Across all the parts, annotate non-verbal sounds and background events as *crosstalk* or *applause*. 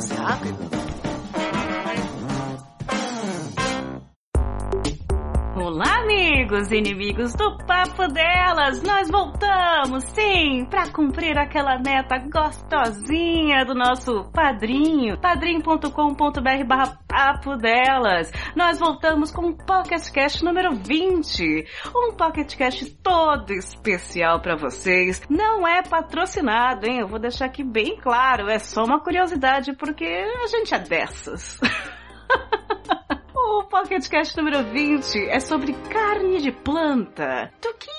Mas não era Olá, amigos e inimigos do Papo Delas! Nós voltamos, sim, para cumprir aquela meta gostosinha do nosso padrinho, padrim.com.br barra Papo Delas. Nós voltamos com o Pocket Cast número 20, um Pocket Cast todo especial para vocês. Não é patrocinado, hein? Eu vou deixar aqui bem claro, é só uma curiosidade porque a gente é dessas. *laughs* O PocketCast número 20 é sobre carne de planta. Do que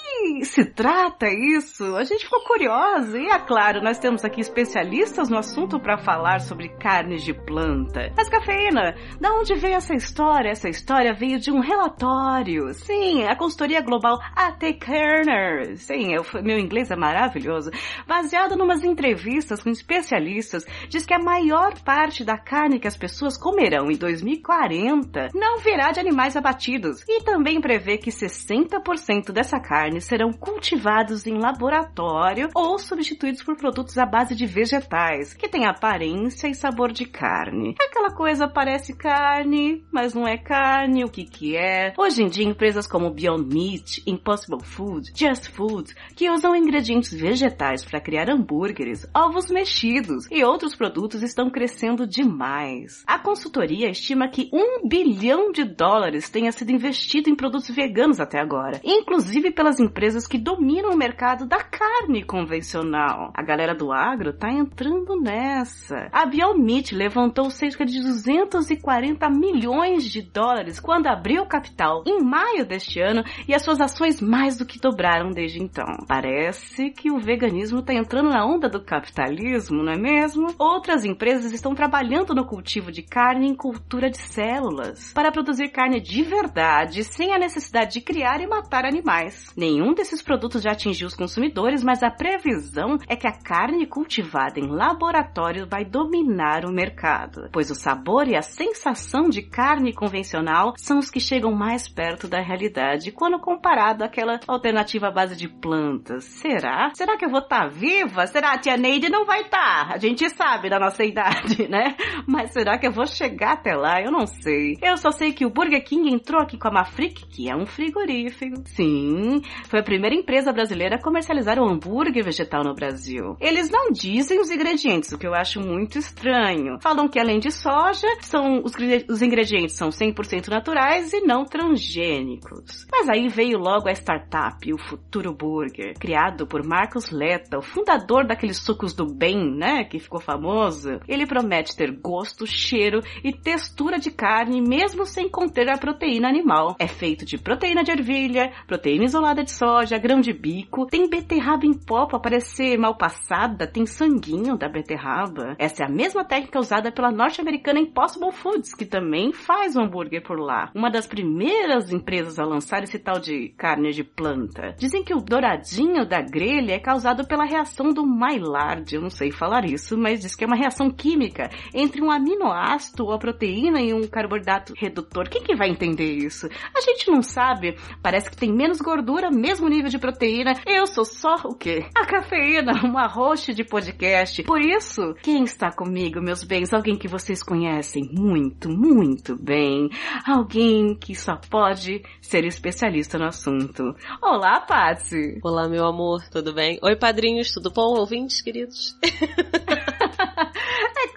se trata isso? A gente ficou curiosa e é claro, nós temos aqui especialistas no assunto para falar sobre carnes de planta. Mas cafeína, da onde veio essa história? Essa história veio de um relatório. Sim, a consultoria global AT Kerner. Sim, eu, meu inglês é maravilhoso. Baseado numas entrevistas com especialistas, diz que a maior parte da carne que as pessoas comerão em 2040 não virá de animais abatidos e também prevê que 60% dessa carne serão cultivados em laboratório ou substituídos por produtos à base de vegetais, que têm aparência e sabor de carne. Aquela coisa parece carne, mas não é carne, o que que é? Hoje em dia, empresas como Beyond Meat, Impossible Food, Just Food, que usam ingredientes vegetais para criar hambúrgueres, ovos mexidos e outros produtos estão crescendo demais. A consultoria estima que um bilhão de dólares tenha sido investido em produtos veganos até agora, inclusive pelas empresas empresas que dominam o mercado da carne convencional. A galera do agro tá entrando nessa. A Biomeat levantou cerca de 240 milhões de dólares quando abriu capital em maio deste ano e as suas ações mais do que dobraram desde então. Parece que o veganismo tá entrando na onda do capitalismo, não é mesmo? Outras empresas estão trabalhando no cultivo de carne em cultura de células para produzir carne de verdade sem a necessidade de criar e matar animais. Nenhum Nenhum desses produtos já atingiu os consumidores, mas a previsão é que a carne cultivada em laboratório vai dominar o mercado, pois o sabor e a sensação de carne convencional são os que chegam mais perto da realidade quando comparado àquela alternativa à base de plantas. Será? Será que eu vou estar tá viva? Será a tia Neide não vai estar? Tá? A gente sabe da nossa idade, *laughs* né? Mas será que eu vou chegar até lá? Eu não sei. Eu só sei que o Burger King entrou aqui com a Mafric, que é um frigorífico. Sim, foi a primeira empresa brasileira a comercializar o hambúrguer vegetal no Brasil. Eles não dizem os ingredientes, o que eu acho muito estranho. Falam que além de soja, são os, os ingredientes são 100% naturais e não transgênicos. Mas aí veio logo a startup, o Futuro Burger, criado por Marcos Letta, o fundador daqueles sucos do bem, né, que ficou famoso. Ele promete ter gosto, cheiro e textura de carne mesmo sem conter a proteína animal. É feito de proteína de ervilha, proteína isolada de soja, grão de bico, tem beterraba em pó pra parecer mal passada, tem sanguinho da beterraba. Essa é a mesma técnica usada pela norte-americana Impossible Foods, que também faz um hambúrguer por lá. Uma das primeiras empresas a lançar esse tal de carne de planta. Dizem que o douradinho da grelha é causado pela reação do Maillard, eu não sei falar isso, mas diz que é uma reação química entre um aminoácido ou a proteína e um carboidrato redutor. Quem que vai entender isso? A gente não sabe. Parece que tem menos gordura, mesmo nível de proteína. Eu sou só o quê? A cafeína, *laughs* uma host de podcast. Por isso, quem está comigo, meus bens? Alguém que vocês conhecem muito, muito bem. Alguém que só pode ser especialista no assunto. Olá, Patsy! Olá, meu amor, tudo bem? Oi, padrinhos, tudo bom? Ouvintes, queridos? *laughs*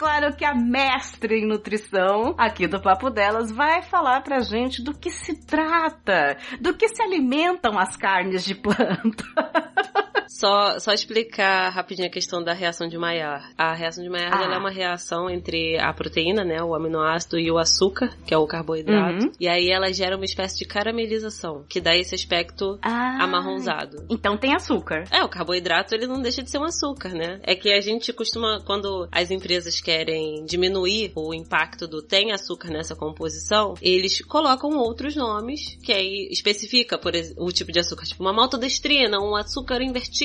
Claro que a mestre em nutrição aqui do Papo Delas vai falar pra gente do que se trata, do que se alimentam as carnes de planta. *laughs* Só, só explicar rapidinho a questão da reação de Maillard. A reação de Maillard Ah. ela é uma reação entre a proteína, né, o aminoácido e o açúcar, que é o carboidrato. Uhum. E aí ela gera uma espécie de caramelização, que dá esse aspecto Ah, amarronzado. Então tem açúcar. É, o carboidrato ele não deixa de ser um açúcar, né? É que a gente costuma, quando as empresas querem diminuir o impacto do tem açúcar nessa composição, eles colocam outros nomes, que aí especifica, por o tipo de açúcar, tipo uma maltodestrina, um açúcar invertido,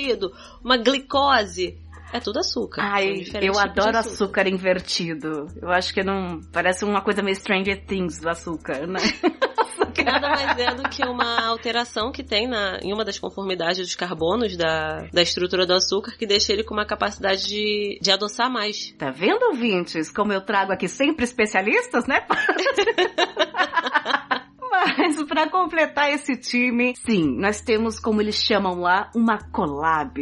uma glicose. É tudo açúcar. São Ai, eu tipos de adoro açúcar invertido. Eu acho que não. Parece uma coisa meio Stranger Things do açúcar, né? *laughs* Nada mais é do que uma alteração que tem na, em uma das conformidades dos carbonos da, da estrutura do açúcar que deixa ele com uma capacidade de, de adoçar mais. Tá vendo, ouvintes? Como eu trago aqui sempre especialistas, né? *laughs* Mas *laughs* para completar esse time, sim, nós temos, como eles chamam lá, uma collab.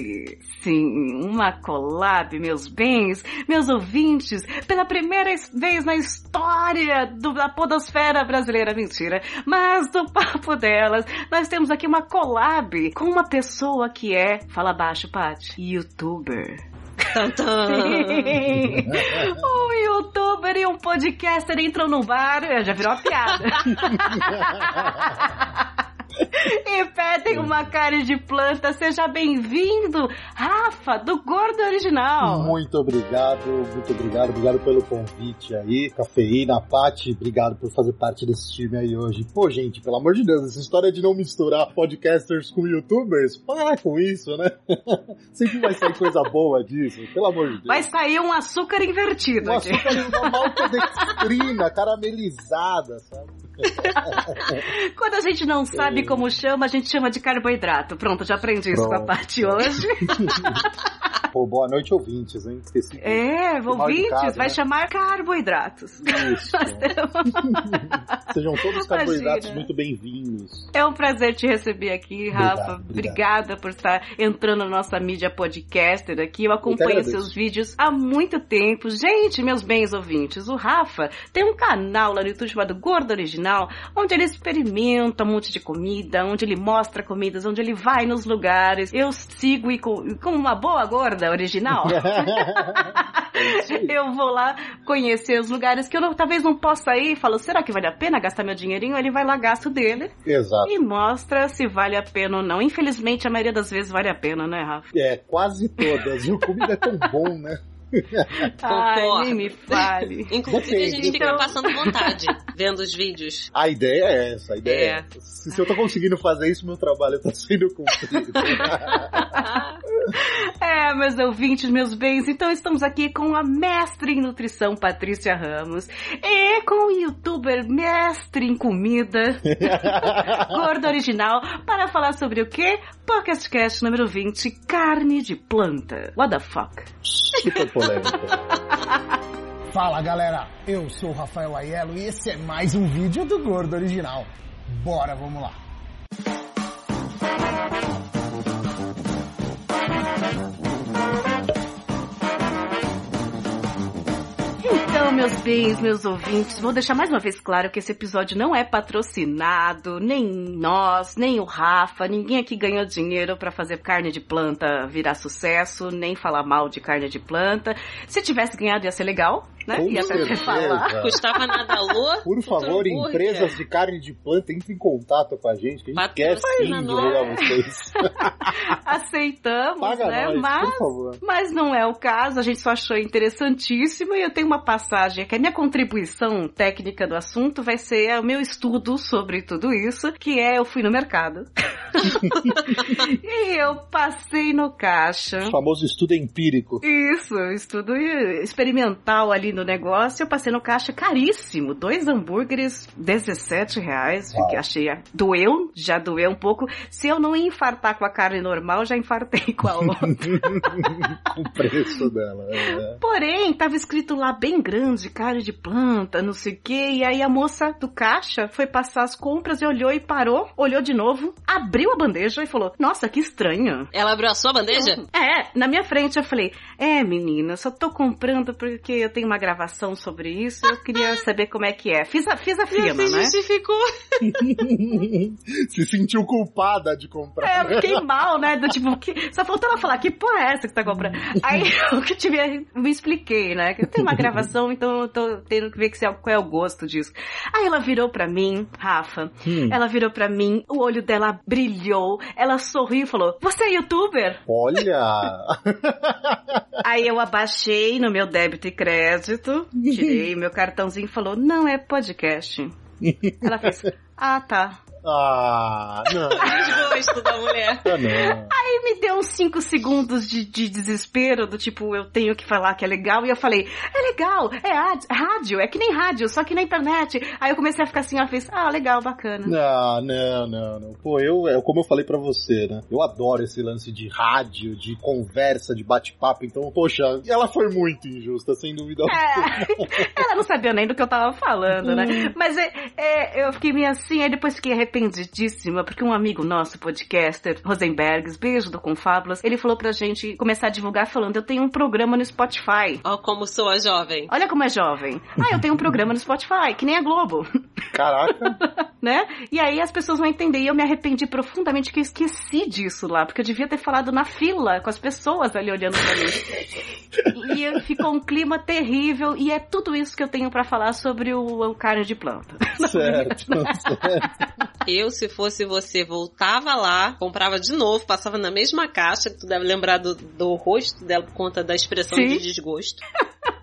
Sim, uma collab, meus bens, meus ouvintes, pela primeira vez na história do- da podosfera brasileira, mentira, mas do *laughs* papo delas, nós temos aqui uma collab com uma pessoa que é, fala baixo, Paty, youtuber. Um youtuber e um podcaster entram num bar, já virou uma piada. *laughs* *laughs* e pedem uma carne de planta. Seja bem-vindo, Rafa, do Gordo Original. Muito obrigado, muito obrigado, obrigado pelo convite aí. Cafeína, Pati, obrigado por fazer parte desse time aí hoje. Pô, gente, pelo amor de Deus, essa história de não misturar podcasters com youtubers, para com isso, né? *laughs* Sempre vai sair coisa boa disso, pelo amor de Deus. Vai sair um açúcar invertido Um aqui. açúcar, uma maltodextrina *laughs* caramelizada, sabe? *laughs* Quando a gente não sabe como chama, a gente chama de carboidrato. Pronto, já aprendi isso com a Pronto. parte hoje. *laughs* Pô, boa noite, ouvintes, hein? É, ouvintes, educado, vai né? chamar carboidratos. Isso. *laughs* Sejam todos os carboidratos Imagina. muito bem-vindos. É um prazer te receber aqui, Obrigado, Rafa. obrigado. Obrigada por estar entrando na nossa mídia podcaster aqui. Eu Eu acompanho agradeço. seus vídeos há muito tempo. Gente, meus bens ouvintes, o Rafa tem um canal lá no YouTube chamado Gordo Original, onde ele experimenta um monte de comida, onde ele mostra comidas, onde ele vai nos lugares. Eu sigo e com, com uma boa gorda original. *laughs* É isso aí. Eu vou lá conhecer os lugares que eu não- talvez não possa ir. Falo, será que vale a pena gastar meu dinheirinho? Ele vai lá, gasta o dele Exato. e mostra se vale a pena ou não. Infelizmente, a maioria das vezes vale a pena, né, Rafa? É, quase todas. E o comida é tão bom, né? *laughs* Ai, Concordo. nem me fale. *laughs* Inclusive, a gente Depende. fica passando vontade vendo os vídeos. A ideia é essa, a ideia é, É. essa. Se, se eu tô conseguindo fazer isso, meu trabalho tá sendo cumprido. *laughs* É, meus ouvintes, meus bens, então estamos aqui com a mestre em nutrição, Patrícia Ramos, e com o youtuber mestre em comida, Gordo Original, para falar sobre o quê? PocketCast número 20, carne de planta. What the fuck? Polêmica. *laughs* Fala galera, eu sou o Rafael Aiello e esse é mais um vídeo do Gordo Original. Bora, vamos lá. Então, meus bens, meus ouvintes, vou deixar mais uma vez claro que esse episódio não é patrocinado, nem nós, nem o Rafa, ninguém aqui ganhou dinheiro pra fazer carne de planta virar sucesso, nem falar mal de carne de planta. Se tivesse ganhado ia ser legal, né? Com E até falar. Custava nada alô? Por favor, empresas de carne de planta, entrem em contato com a gente, que a gente quer sim divulgar vocês. *laughs* Aceitamos, Paga né? nós, Mas por favor. Mas não é o caso, a gente só achou interessantíssimo e eu tenho uma passagem que a minha contribuição técnica do assunto vai ser o meu estudo sobre tudo isso, que é eu fui no mercado. *laughs* e eu passei no caixa. O famoso estudo empírico. Isso, estudo experimental ali no negócio. Eu passei no caixa caríssimo. Dois hambúrgueres, 17 reais. Uau. Que achei. Doeu, já doeu um pouco. Se eu não infartar com a carne normal, já infartei com a outra. *laughs* o preço dela. É. Porém, tava escrito lá bem grande, carne de planta, não sei o quê. E aí a moça do caixa foi passar as compras e olhou e parou, olhou de novo, abriu a bandeja e falou: Nossa, que estranho. Ela abriu a sua bandeja? É, na minha frente eu falei: É, menina, só tô comprando porque eu tenho uma gravação sobre isso. Eu queria *laughs* saber como é que é. Fiz a, fiz a firma, né? justificou. *laughs* Se sentiu culpada de comprar. É, eu fiquei mal, né? Do tipo, que, só faltou ela falar, que porra é essa que você tá comprando? *laughs* Aí eu que tive, me expliquei, né? Que eu tenho uma gravação, então eu tô tendo que ver que é- qual é o gosto disso. Aí ela virou pra mim, Rafa, Hum. ela virou pra mim, o olho dela brilhou, ela sorriu e falou, você é youtuber? Olha! *laughs* Aí eu abaixei no meu débito e crédito, tirei *laughs* meu cartãozinho e falou, não, é podcast. *laughs* Ela fez, ah, tá. Ah, não. *laughs* Desgosto da mulher. Ah, não. Aí me deu uns 5 segundos de, de desespero, do tipo, eu tenho que falar que é legal. E eu falei, é legal, é rádio, é que nem rádio, só que na internet. Aí eu comecei a ficar assim, ela fez, ah, legal, bacana. Não, não, não, não. Pô, eu, é como eu falei pra você, né? Eu adoro esse lance de rádio, de conversa, de bate-papo. Então, poxa, ela foi muito injusta, sem dúvida. É, *laughs* ela não sabia nem do que eu tava falando, né? Mas é, é, eu fiquei meio assim, aí depois fiquei arrependidíssima, porque um amigo nosso, podcaster, Rosenbergs, beijo do Confábulas, ele falou pra gente começar a divulgar falando, eu tenho um programa no Spotify. Ó, como sou a jovem. Olha como é jovem. Ah, eu tenho um programa no Spotify, que nem a Globo. Caraca. *laughs* né? E aí as pessoas vão entender. E eu me arrependi profundamente que eu esqueci disso lá, porque eu devia ter falado na fila, com as pessoas ali olhando pra mim. e ficou um clima terrível, e é tudo isso que eu tenho pra falar sobre o, o carne de planta. certo, *laughs* certo. Eu, se fosse você, voltava lá, comprava de novo, passava na mesma caixa, que tu deve lembrar do, do rosto dela por conta da expressão Sim. de desgosto.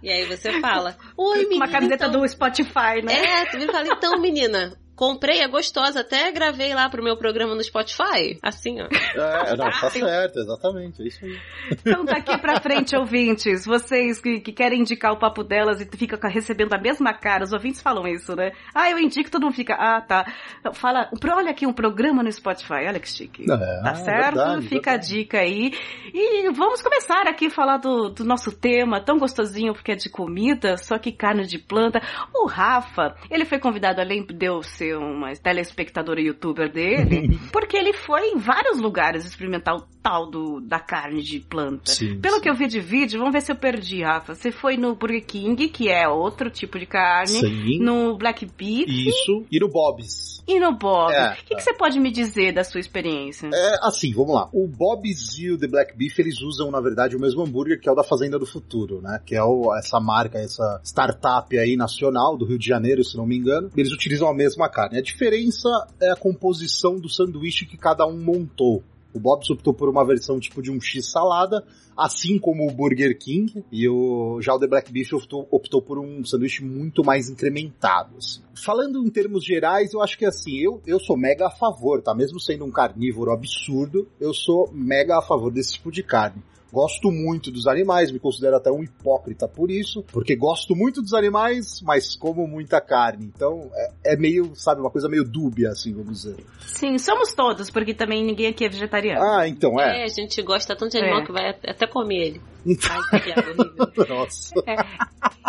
E aí você fala, *laughs* oi menina. Uma camiseta então... do Spotify, né? É, tu vira e fala, então menina, comprei, é gostosa, até gravei lá pro meu programa no Spotify. Assim, ó. É, não, tá certo, exatamente, é isso aí. Então daqui pra frente, *laughs* ouvintes, vocês que, que querem indicar o papo delas e fica recebendo a mesma cara, os ouvintes falam isso, né? Ah, eu indico, todo mundo fica, ah, tá. Fala, olha aqui um programa no Spotify, olha que chique. É, tá certo? verdade, fica verdade. a dica aí. E vamos começar aqui a falar do, do nosso tema, tão gostosinho porque é de comida, só que carne de planta. O Rafa, ele foi convidado, além de eu ser uma telespectadora youtuber dele, *laughs* porque ele foi em vários lugares experimentar o tal do, da carne de planta. Sim, Pelo sim. que eu vi de vídeo, vamos ver se eu perdi, Rafa. Você foi no Burger King, que é outro tipo de carne, Sim. no Black Beef Isso. E no Bob's. e no Bob. O É, que, que você pode me dizer da sua experiência? É, assim, vamos lá. O Bob's e o The Black Beef, eles usam, na verdade, o mesmo hambúrguer que é o da Fazenda do Futuro, né? Que é o- essa marca, essa startup aí nacional do Rio de Janeiro, se não me engano. Eles utilizam a mesma carne. A diferença é a composição do sanduíche que cada um montou. O Bob's optou por uma versão tipo de um X salada, assim como o Burger King, e o, já o The Black Beef optou, optou por um sanduíche muito mais incrementado. assim. Falando em termos gerais, eu acho que assim, eu, eu sou mega a favor, tá? Mesmo sendo um carnívoro absurdo, eu sou mega a favor desse tipo de carne. Gosto muito dos animais, me considero até um hipócrita por isso, porque gosto muito dos animais, mas como muita carne. Então é, é meio, sabe, uma coisa meio dúbia, assim, vamos dizer. Sim, somos todos, porque também ninguém aqui é vegetariano. Ah, então é. É, a gente gosta tanto de animal É. que vai até comer ele. Então, Ai, que piada horrível. *laughs* nossa. É,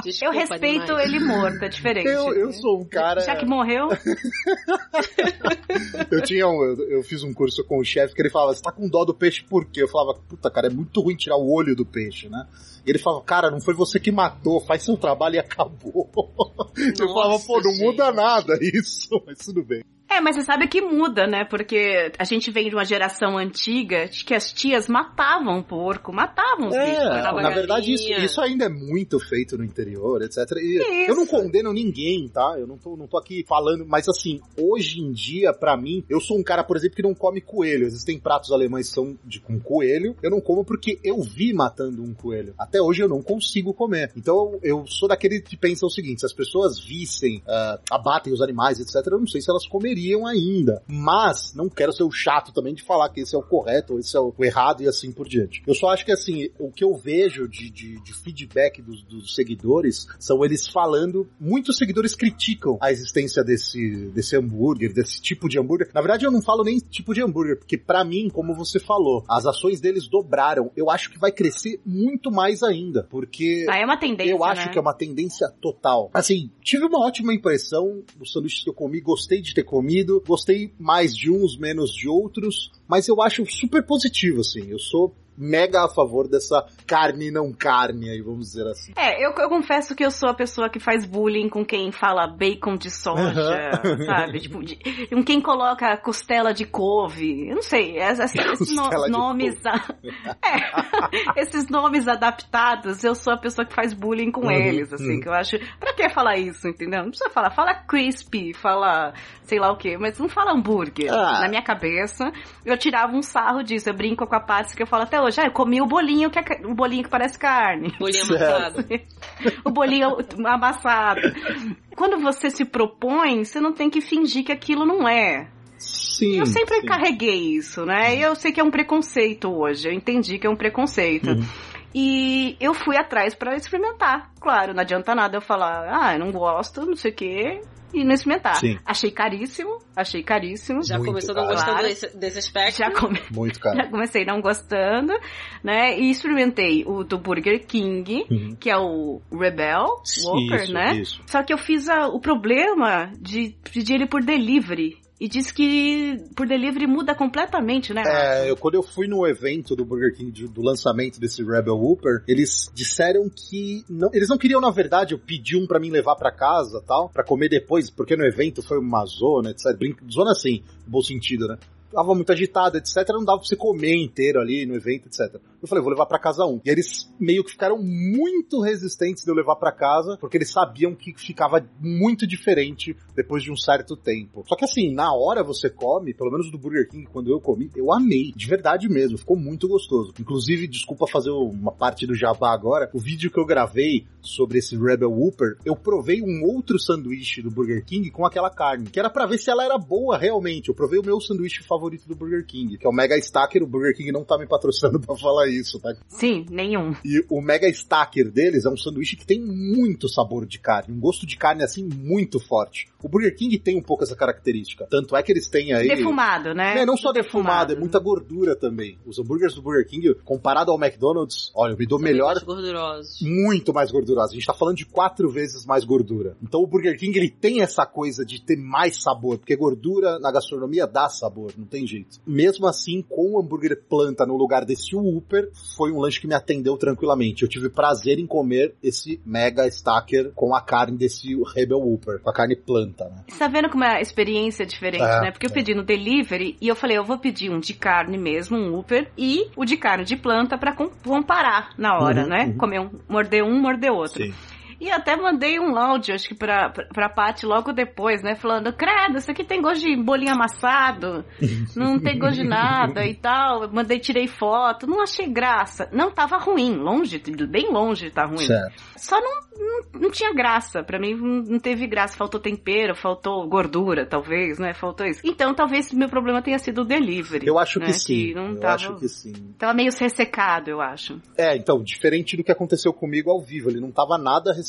Desculpa, eu respeito animais. ele morto, é diferente. Eu, eu sou um cara. Já que morreu, *laughs* Eu tinha um, eu, eu fiz um curso com o chefe que ele falava, você tá com dó do peixe por quê? Eu falava, puta, cara, é muito ruim tirar o olho do peixe, né? E ele falava, cara, não foi você que matou, faz seu trabalho e acabou. *laughs* eu falava, pô, não gente. muda nada isso, mas tudo bem. É, mas você sabe que muda, né? Porque a gente vem de uma geração antiga de que as tias matavam porco, matavam os É, bichos. na galinha. verdade, isso, isso ainda é muito feito no interior, etc. Eu não condeno ninguém, tá? Eu não tô, não tô aqui falando, mas assim, hoje em dia, pra mim, eu sou um cara, por exemplo, que não come coelho. Existem pratos alemães que são de, com coelho. Eu não como porque eu vi matando um coelho. Até hoje eu não consigo comer. Então eu sou daquele que pensa o seguinte: se as pessoas vissem, ah, abatem os animais, etc., eu não sei se elas comeriam ainda. Mas não quero ser o chato também de falar que esse é o correto ou esse é o errado e assim por diante. Eu só acho que assim, o que eu vejo de, de, de feedback dos, dos seguidores são eles falando. Muitos seguidores criticam a existência desse, desse hambúrguer, desse tipo de hambúrguer. Na verdade, eu não falo nem tipo de hambúrguer, porque pra mim, como você falou, as ações deles dobraram. Eu acho que vai crescer muito mais ainda, porque. Ah, é uma tendência, Eu acho né? que é uma tendência total. Assim, tive uma ótima impressão dos sanduíches que eu comi, gostei de ter comido, gostei mais de uns, menos de outros, mas eu acho super positivo, assim. Eu sou mega a favor dessa carne não carne aí, vamos dizer assim. É, eu, eu confesso que eu sou a pessoa que faz bullying com quem fala bacon de soja, *laughs* sabe? Tipo, de- com quem coloca costela de couve. Eu não sei, es- es- esses no- nomes. a- *laughs* É, *laughs* esses nomes adaptados, eu sou a pessoa que faz bullying com Uhum, eles, assim, uhum. que eu acho. Pra que falar isso, entendeu? Não precisa falar. Fala crispy, fala sei lá o que, mas não fala hambúrguer. Ah. Na minha cabeça, eu tirava um sarro disso. Eu brinco com a Patsy que eu falo até hoje. Ah, eu comi o bolinho que é, o bolinho que parece carne. Bolinho amassado. *laughs* o bolinho amassado. Quando você se propõe, você não tem que fingir que aquilo não é. Sim. Eu sempre sim. carreguei isso, né? E eu sei que é um preconceito hoje. Eu entendi que é um preconceito. Uhum. E eu fui atrás pra experimentar. Claro, não adianta nada eu falar, ah, eu não gosto, não sei o quê, e não experimentar. Sim. Achei caríssimo, achei caríssimo. Já Muito começou não caro. gostando Claro. desse, desse aspecto. Já come- *laughs* Muito *laughs* já caro. comecei não gostando, né? E experimentei o do Burger King, Uhum. que é o Rebel Whopper, isso, né? Isso. Só que eu fiz a- o problema de pedir ele por delivery. E diz que por delivery muda completamente, né? É, eu, quando eu fui no evento do Burger King de- do lançamento desse Rebel Whopper, eles disseram que não, eles não queriam, na verdade, eu pedi um pra mim levar pra casa, tal, pra comer depois, porque no evento foi uma zona, etc. Brinca, zona assim, no bom sentido, né? Tava muito agitado, etc. Não dava pra você comer inteiro ali no evento, etc. Eu falei, vou levar pra casa um. E eles meio que ficaram muito resistentes de eu levar pra casa, porque eles sabiam que ficava muito diferente depois de um certo tempo. Só que assim, na hora você come, pelo menos do Burger King, quando eu comi, eu amei. De verdade mesmo, ficou muito gostoso. Inclusive, desculpa fazer uma parte do jabá agora, o vídeo que eu gravei sobre esse Rebel Whopper, eu provei um outro sanduíche do Burger King com aquela carne, que era pra ver se ela era boa realmente. Eu provei o meu sanduíche favorito do Burger King, que é o Mega Stacker. O Burger King não tá me patrocinando *laughs* pra falar isso, tá? Sim, nenhum. E o Mega Stacker deles é um sanduíche que tem muito sabor de carne, um gosto de carne assim muito forte. O Burger King tem um pouco essa característica. Tanto é que eles têm aí. Defumado, né? É, não só defumado, é muita gordura também. Os hambúrgueres do Burger King, comparado ao McDonald's, olha, eu me dou São melhor mais gordurosos. muito mais gordurosa. A gente tá falando de quatro vezes mais gordura. Então o Burger King ele tem essa coisa de ter mais sabor, porque gordura na gastronomia dá sabor, não tem jeito. Mesmo assim, com o hambúrguer planta no lugar desse Whopper, foi um lanche que me atendeu tranquilamente. Eu tive prazer em comer esse mega stacker com a carne desse Rebel Whopper, com a carne planta, né? Você tá vendo como é a experiência diferente, É, né? Porque eu é. pedi no delivery e eu falei, eu vou pedir um de carne mesmo, um Uber, e o de carne de planta com- comparar na hora, Uhum, né? uhum. Comer um, morder um, morder outro. Sim. E até mandei um áudio, acho que pra, pra, pra Paty logo depois, né? Falando, credo, isso aqui tem gosto de bolinho amassado, não tem gosto de nada e tal. Mandei, tirei foto, não achei graça. Não tava ruim, longe, bem longe de tá ruim. Certo. Só não, não, não tinha graça. Pra mim não teve graça. Faltou tempero, faltou gordura, talvez, né? Faltou isso. Então talvez meu problema tenha sido o delivery. Eu acho né? que sim. não eu tava, acho que sim. tava meio ressecado, eu acho. É, então, diferente do que aconteceu comigo ao vivo. Ele não tava nada ressecado,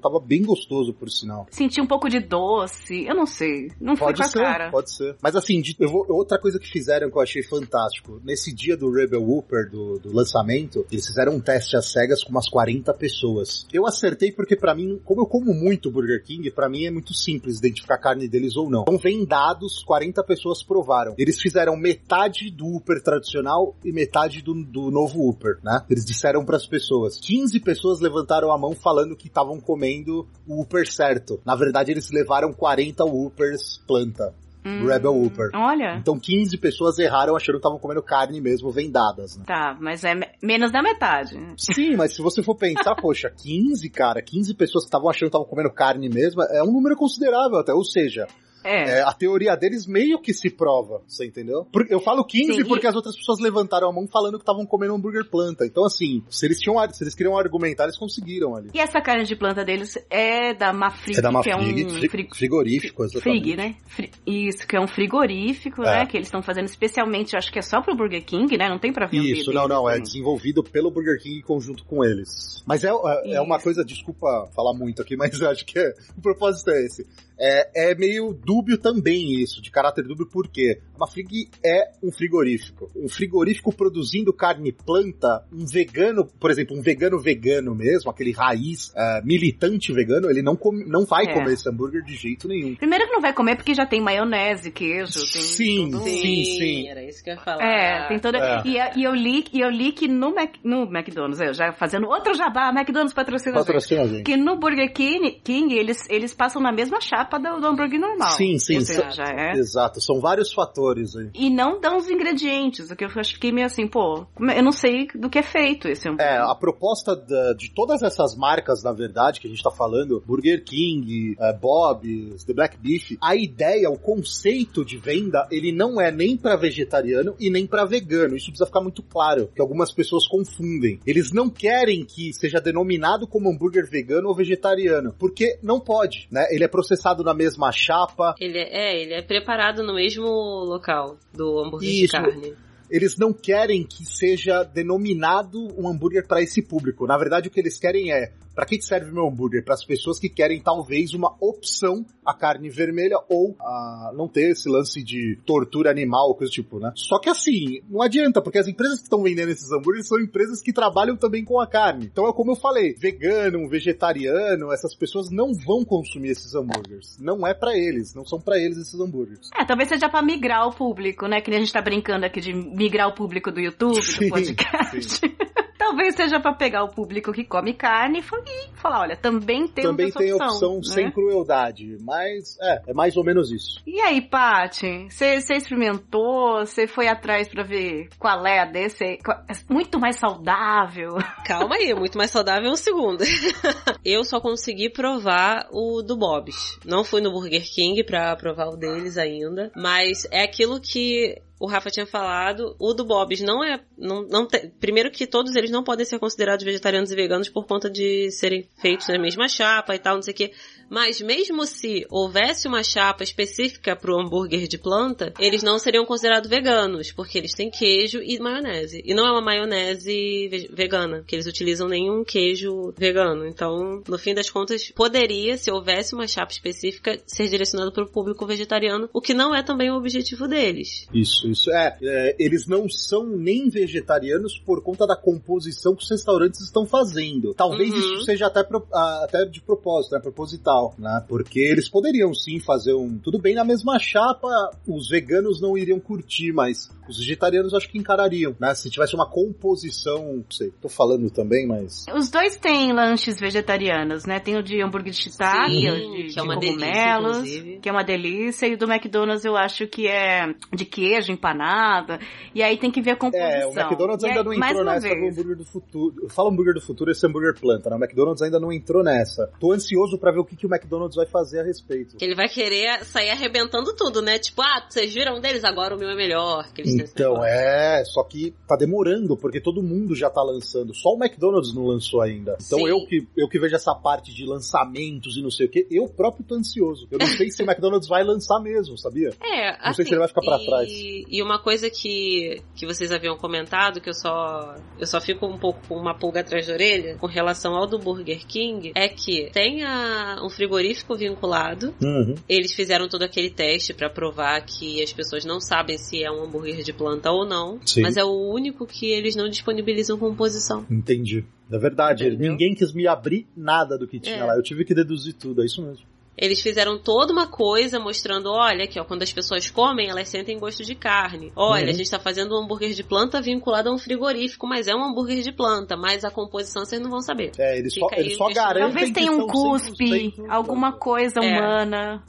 tava bem gostoso, por sinal. Senti um pouco de doce, eu não sei. Não foi Pode com a ser, cara. pode ser. Mas assim, de- vou- outra coisa que fizeram que eu achei fantástico. Nesse dia do Rebel Whopper, do, do lançamento, eles fizeram um teste às cegas com umas 40 pessoas. Eu acertei porque pra mim, como eu como muito Burger King, pra mim é muito simples identificar a carne deles ou não. Então vem dados, 40 pessoas provaram. Eles fizeram metade do Whopper tradicional e metade do, do novo Whopper, né? Eles disseram pras pessoas. 15 pessoas levantaram a mão falando que estavam comendo o certo. Na verdade, eles levaram 40 Whoppers planta. do Rebel Whopper. Olha. Então 15 pessoas erraram achando que estavam comendo carne mesmo vendadas, né? Tá, mas é me- menos da metade. Sim, mas se você for pensar, *laughs* poxa, 15, cara, 15 pessoas que estavam achando que estavam comendo carne mesmo, é um número considerável até. Ou seja, É. é, a teoria deles meio que se prova, você entendeu? Por- eu falo 15 Sim, porque e- as outras pessoas levantaram a mão falando que estavam comendo hambúrguer planta. Então, assim, se eles tinham, se eles queriam argumentar, eles conseguiram ali. E essa carne de planta deles é da Mafrig, É da que é Mafrig, um fri- fri- frigorífico, exatamente. Frig, né? Fri- Isso, que é um frigorífico, É. né? Que eles estão fazendo especialmente, eu acho que é só pro Burger King, né? Não tem pra vender. Isso, não, deles, não, é desenvolvido pelo Burger King em conjunto com eles. Mas é, é, é uma coisa, desculpa falar muito aqui, mas eu acho que é- o propósito é esse. É, é meio dúbio também isso, de caráter dúbio, porque uma frig é um frigorífico. Um frigorífico produzindo carne planta, um vegano, por exemplo, um vegano vegano mesmo, aquele raiz é, militante vegano, ele não, come, não vai É. comer esse hambúrguer de jeito nenhum. Primeiro que não vai comer porque já tem maionese, queijo, tem Sim, tudo- sim, sim. Era isso que eu ia falar. É, tem toda. É. E, eu- e eu li, e eu li que no, Mac, no McDonald's, eu já fazendo outro jabá, McDonald's patrocina a gente. Patrocina a gente. Que no Burger King, King eles, eles passam na mesma chapa do, do hambúrguer normal. Sim, sim, Ou seja, já é. Exato, são vários fatores aí. E não dão os ingredientes, o que eu acho que fiquei meio assim, pô, eu não sei do que é feito esse hambúrguer. É, a proposta da- de todas essas marcas, na verdade, que a gente tá falando, Burger King, é, Bob's, The Black Beef, a ideia, o conceito de venda, ele não é nem pra vegetariano e nem pra vegano. Isso precisa ficar muito claro, que algumas pessoas confundem. Eles não querem que seja denominado como hambúrguer vegano ou vegetariano, porque não pode, né? Ele é processado na mesma chapa, Ele é, é, ele é preparado no mesmo local do hambúrguer de Isso. carne. eles não querem que seja denominado um hambúrguer para esse público. Na verdade, o que eles querem é para que serve meu hambúrguer? Para as pessoas que querem talvez uma opção à carne vermelha ou a não ter esse lance de tortura animal, coisa do tipo, né? Só que assim, não adianta, porque as empresas que estão vendendo esses hambúrgueres são empresas que trabalham também com a carne. Então é como eu falei, vegano, vegetariano, essas pessoas não vão consumir esses hambúrgueres. Não é para eles, não são para eles esses hambúrgueres. É, talvez seja pra migrar o público, né? Que nem a gente tá brincando aqui de migrar o público do YouTube, Sim, do podcast. *laughs* talvez seja pra pegar o público que come carne e fa- falar, olha, também tem também essa tem opção, opção né? sem crueldade, mas é, é mais ou menos isso. E aí, Paty, você experimentou? Você foi atrás pra ver qual é a desse? Qual- é Muito mais saudável. *laughs* Calma aí, muito mais saudável um segundo. *laughs* eu só consegui provar o do Bob's. Não fui no Burger King pra provar o deles ainda, mas é aquilo que o Rafa tinha falado, o do Bob's não é. Não, não te- primeiro que todos eles não podem ser considerados vegetarianos e veganos por conta de serem feitos na mesma chapa e tal, não sei o que. Mas mesmo se houvesse uma chapa específica pro hambúrguer de planta, eles não seriam considerados veganos, porque eles têm queijo e maionese. E não é uma maionese ve- vegana, que eles utilizam nenhum queijo vegano. Então, no fim das contas, poderia, se houvesse uma chapa específica, ser direcionado para o público vegetariano, o que não é também o objetivo deles. Isso, isso é, é, Eles não são nem vegetarianos por conta da composição que os restaurantes estão fazendo. Talvez Uhum. isso seja até, pro- até de propósito, né? Proposital, né? Porque eles poderiam sim fazer um. Tudo bem na mesma chapa, os veganos não iriam curtir, mas os vegetarianos acho que encarariam, né? Se tivesse uma composição, não sei, tô falando também, mas. Os dois têm lanches vegetarianos, né? Tem o de hambúrguer de shiitake, o de, que é de uma delícia, cogumelos, inclusive. que é uma delícia, e o do McDonald's eu acho que é de queijo, empanada, e aí tem que ver a composição. É, o McDonald's E ainda aí, não entrou nessa do vez, hambúrguer do futuro. Eu falo hambúrguer do futuro, esse hambúrguer planta, né? O McDonald's ainda não entrou nessa. Tô ansioso pra ver o que, que o McDonald's vai fazer a respeito. Que ele vai querer sair arrebentando tudo, né? Tipo, ah, vocês viram deles, agora o meu é melhor. Então, é, só que tá demorando, porque todo mundo já tá lançando. Só o McDonald's não lançou ainda. Então Sim. eu que, eu que vejo essa parte de lançamentos e não sei o que, eu próprio tô ansioso. Eu não sei se o *laughs* McDonald's vai lançar mesmo, sabia? É, Não assim, sei se ele vai ficar pra e, trás. E uma coisa que, que vocês haviam comentado, que eu só eu só fico um pouco com uma pulga atrás da orelha com relação ao do Burger King, é que tem a- um frigorífico vinculado. Uhum. Eles fizeram todo aquele teste pra provar que as pessoas não sabem se é um hambúrguer de planta ou não, Sim. mas é o único que eles não disponibilizam composição. Entendi. É verdade, Entendeu? ninguém quis me abrir nada do que tinha É. lá. Eu tive que deduzir tudo, é isso mesmo. Eles fizeram toda uma coisa mostrando, olha aqui, ó, quando as pessoas comem, elas sentem gosto de carne. Olha, Uhum. a gente tá fazendo um hambúrguer de planta vinculado a um frigorífico, mas é um hambúrguer de planta, mas a composição vocês não vão saber. É, eles só, Fica aí eles só garantem Talvez tenha um cuspe, 100% alguma coisa É.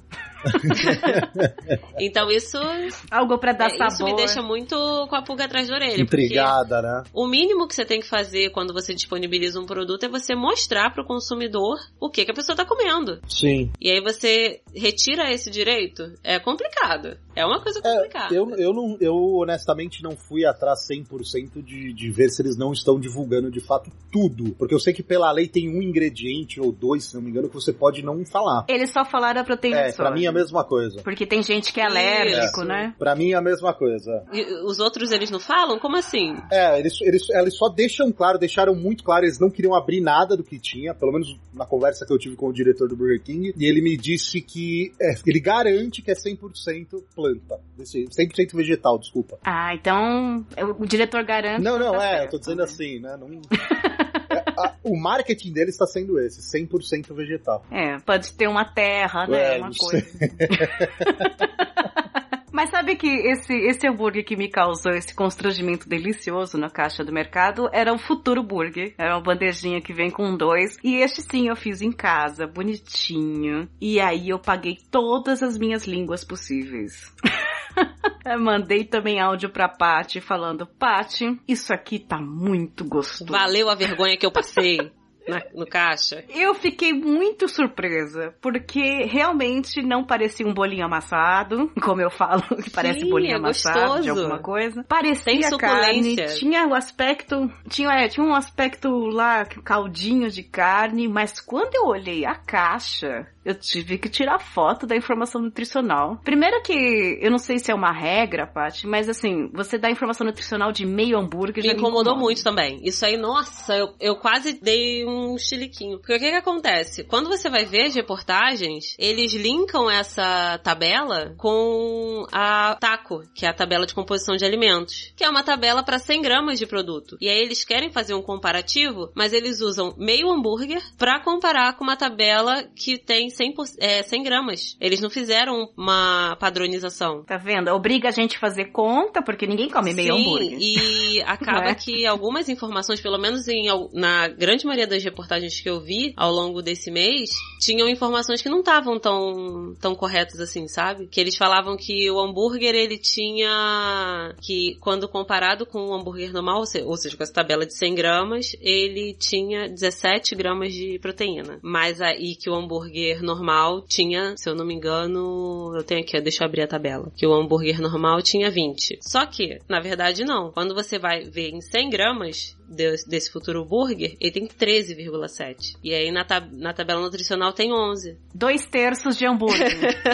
*laughs* então isso. Algo para dar é, sabor. Isso me deixa muito com a pulga atrás da orelha. Intrigada, né? O mínimo que você tem que fazer quando você disponibiliza um produto é você mostrar para o consumidor o que, que a pessoa tá comendo. Sim. E aí você retira esse direito. É complicado. É uma coisa complicada. É, eu, eu, não, eu honestamente não fui atrás 100% de, de ver se eles não estão divulgando de fato tudo. Porque eu sei que pela lei tem um ingrediente ou dois, se não me engano, que você pode não falar. Eles só falaram a proteína É, de soja. pra mim é a mesma coisa. Porque tem gente que é alérgico, Isso. né? Pra mim é a mesma coisa. E os outros eles não falam? Como assim? É, eles, eles, eles só deixam claro, deixaram muito claro, eles não queriam abrir nada do que tinha, pelo menos na conversa que eu tive com o diretor do Burger King, e ele me disse que é, ele garante que é 100% planta. Desse- 100% vegetal, desculpa. Ah, então o diretor garante. Não, não, tá é, eu certo, tô dizendo né? assim, né? Não... *laughs* É, a- o marketing deles está sendo esse, 100% vegetal. É, pode ter uma terra, né? É, uma coisa. *laughs* Mas sabe que esse, esse hambúrguer que me causou esse constrangimento delicioso na caixa do mercado era o Futuro Burger. Era uma bandejinha que vem com dois. E este sim eu fiz em casa, bonitinho. E aí eu paguei todas as minhas línguas possíveis. *laughs* Mandei também áudio pra Paty falando, Paty, isso aqui tá muito gostoso. Valeu a vergonha que eu passei na- no caixa. Eu fiquei muito surpresa, porque realmente não parecia um bolinho amassado, *laughs* como eu falo, que parece Sim, bolinho é amassado de gostoso. alguma coisa. Parecia Tem carne, tinha o aspecto, tinha, é, tinha um aspecto lá, caldinho de carne, mas quando eu olhei a caixa, eu tive que tirar foto da informação nutricional. Primeiro que, eu não sei se é uma regra, Paty, mas assim, você dá informação nutricional de meio hambúrguer Me incomodou muito também. Isso aí, nossa, eu, eu quase dei um chiliquinho. Porque o que que acontece? Quando você vai ver as reportagens, eles linkam essa tabela com a TACO, que é a tabela de composição de alimentos, que é uma tabela para 100 gramas de produto. E aí eles querem fazer um comparativo, mas eles usam meio hambúrguer para comparar com uma tabela que tem 100, por- é, 100 gramas. Eles não fizeram uma padronização. Tá vendo? Obriga a gente a fazer conta, porque ninguém come meio Sim, hambúrguer. E *laughs* acaba é? que algumas informações, pelo menos em, na grande maioria das reportagens que eu vi ao longo desse mês, tinham informações que não estavam tão, tão corretas assim, sabe? Que eles falavam que o hambúrguer ele tinha. que quando comparado com o hambúrguer normal, ou se- ou seja, com essa tabela de 100 gramas, ele tinha 17 gramas de proteína. Mas aí que o hambúrguer normal tinha, se eu não me engano, eu tenho aqui, deixa eu abrir a tabela. Que o hambúrguer normal tinha 20. Só que, na verdade, não. Quando você vai ver em 100 gramas desse, desse futuro burger, ele tem 13,7. E aí na, tab na tabela nutricional tem 11. Dois terços de hambúrguer.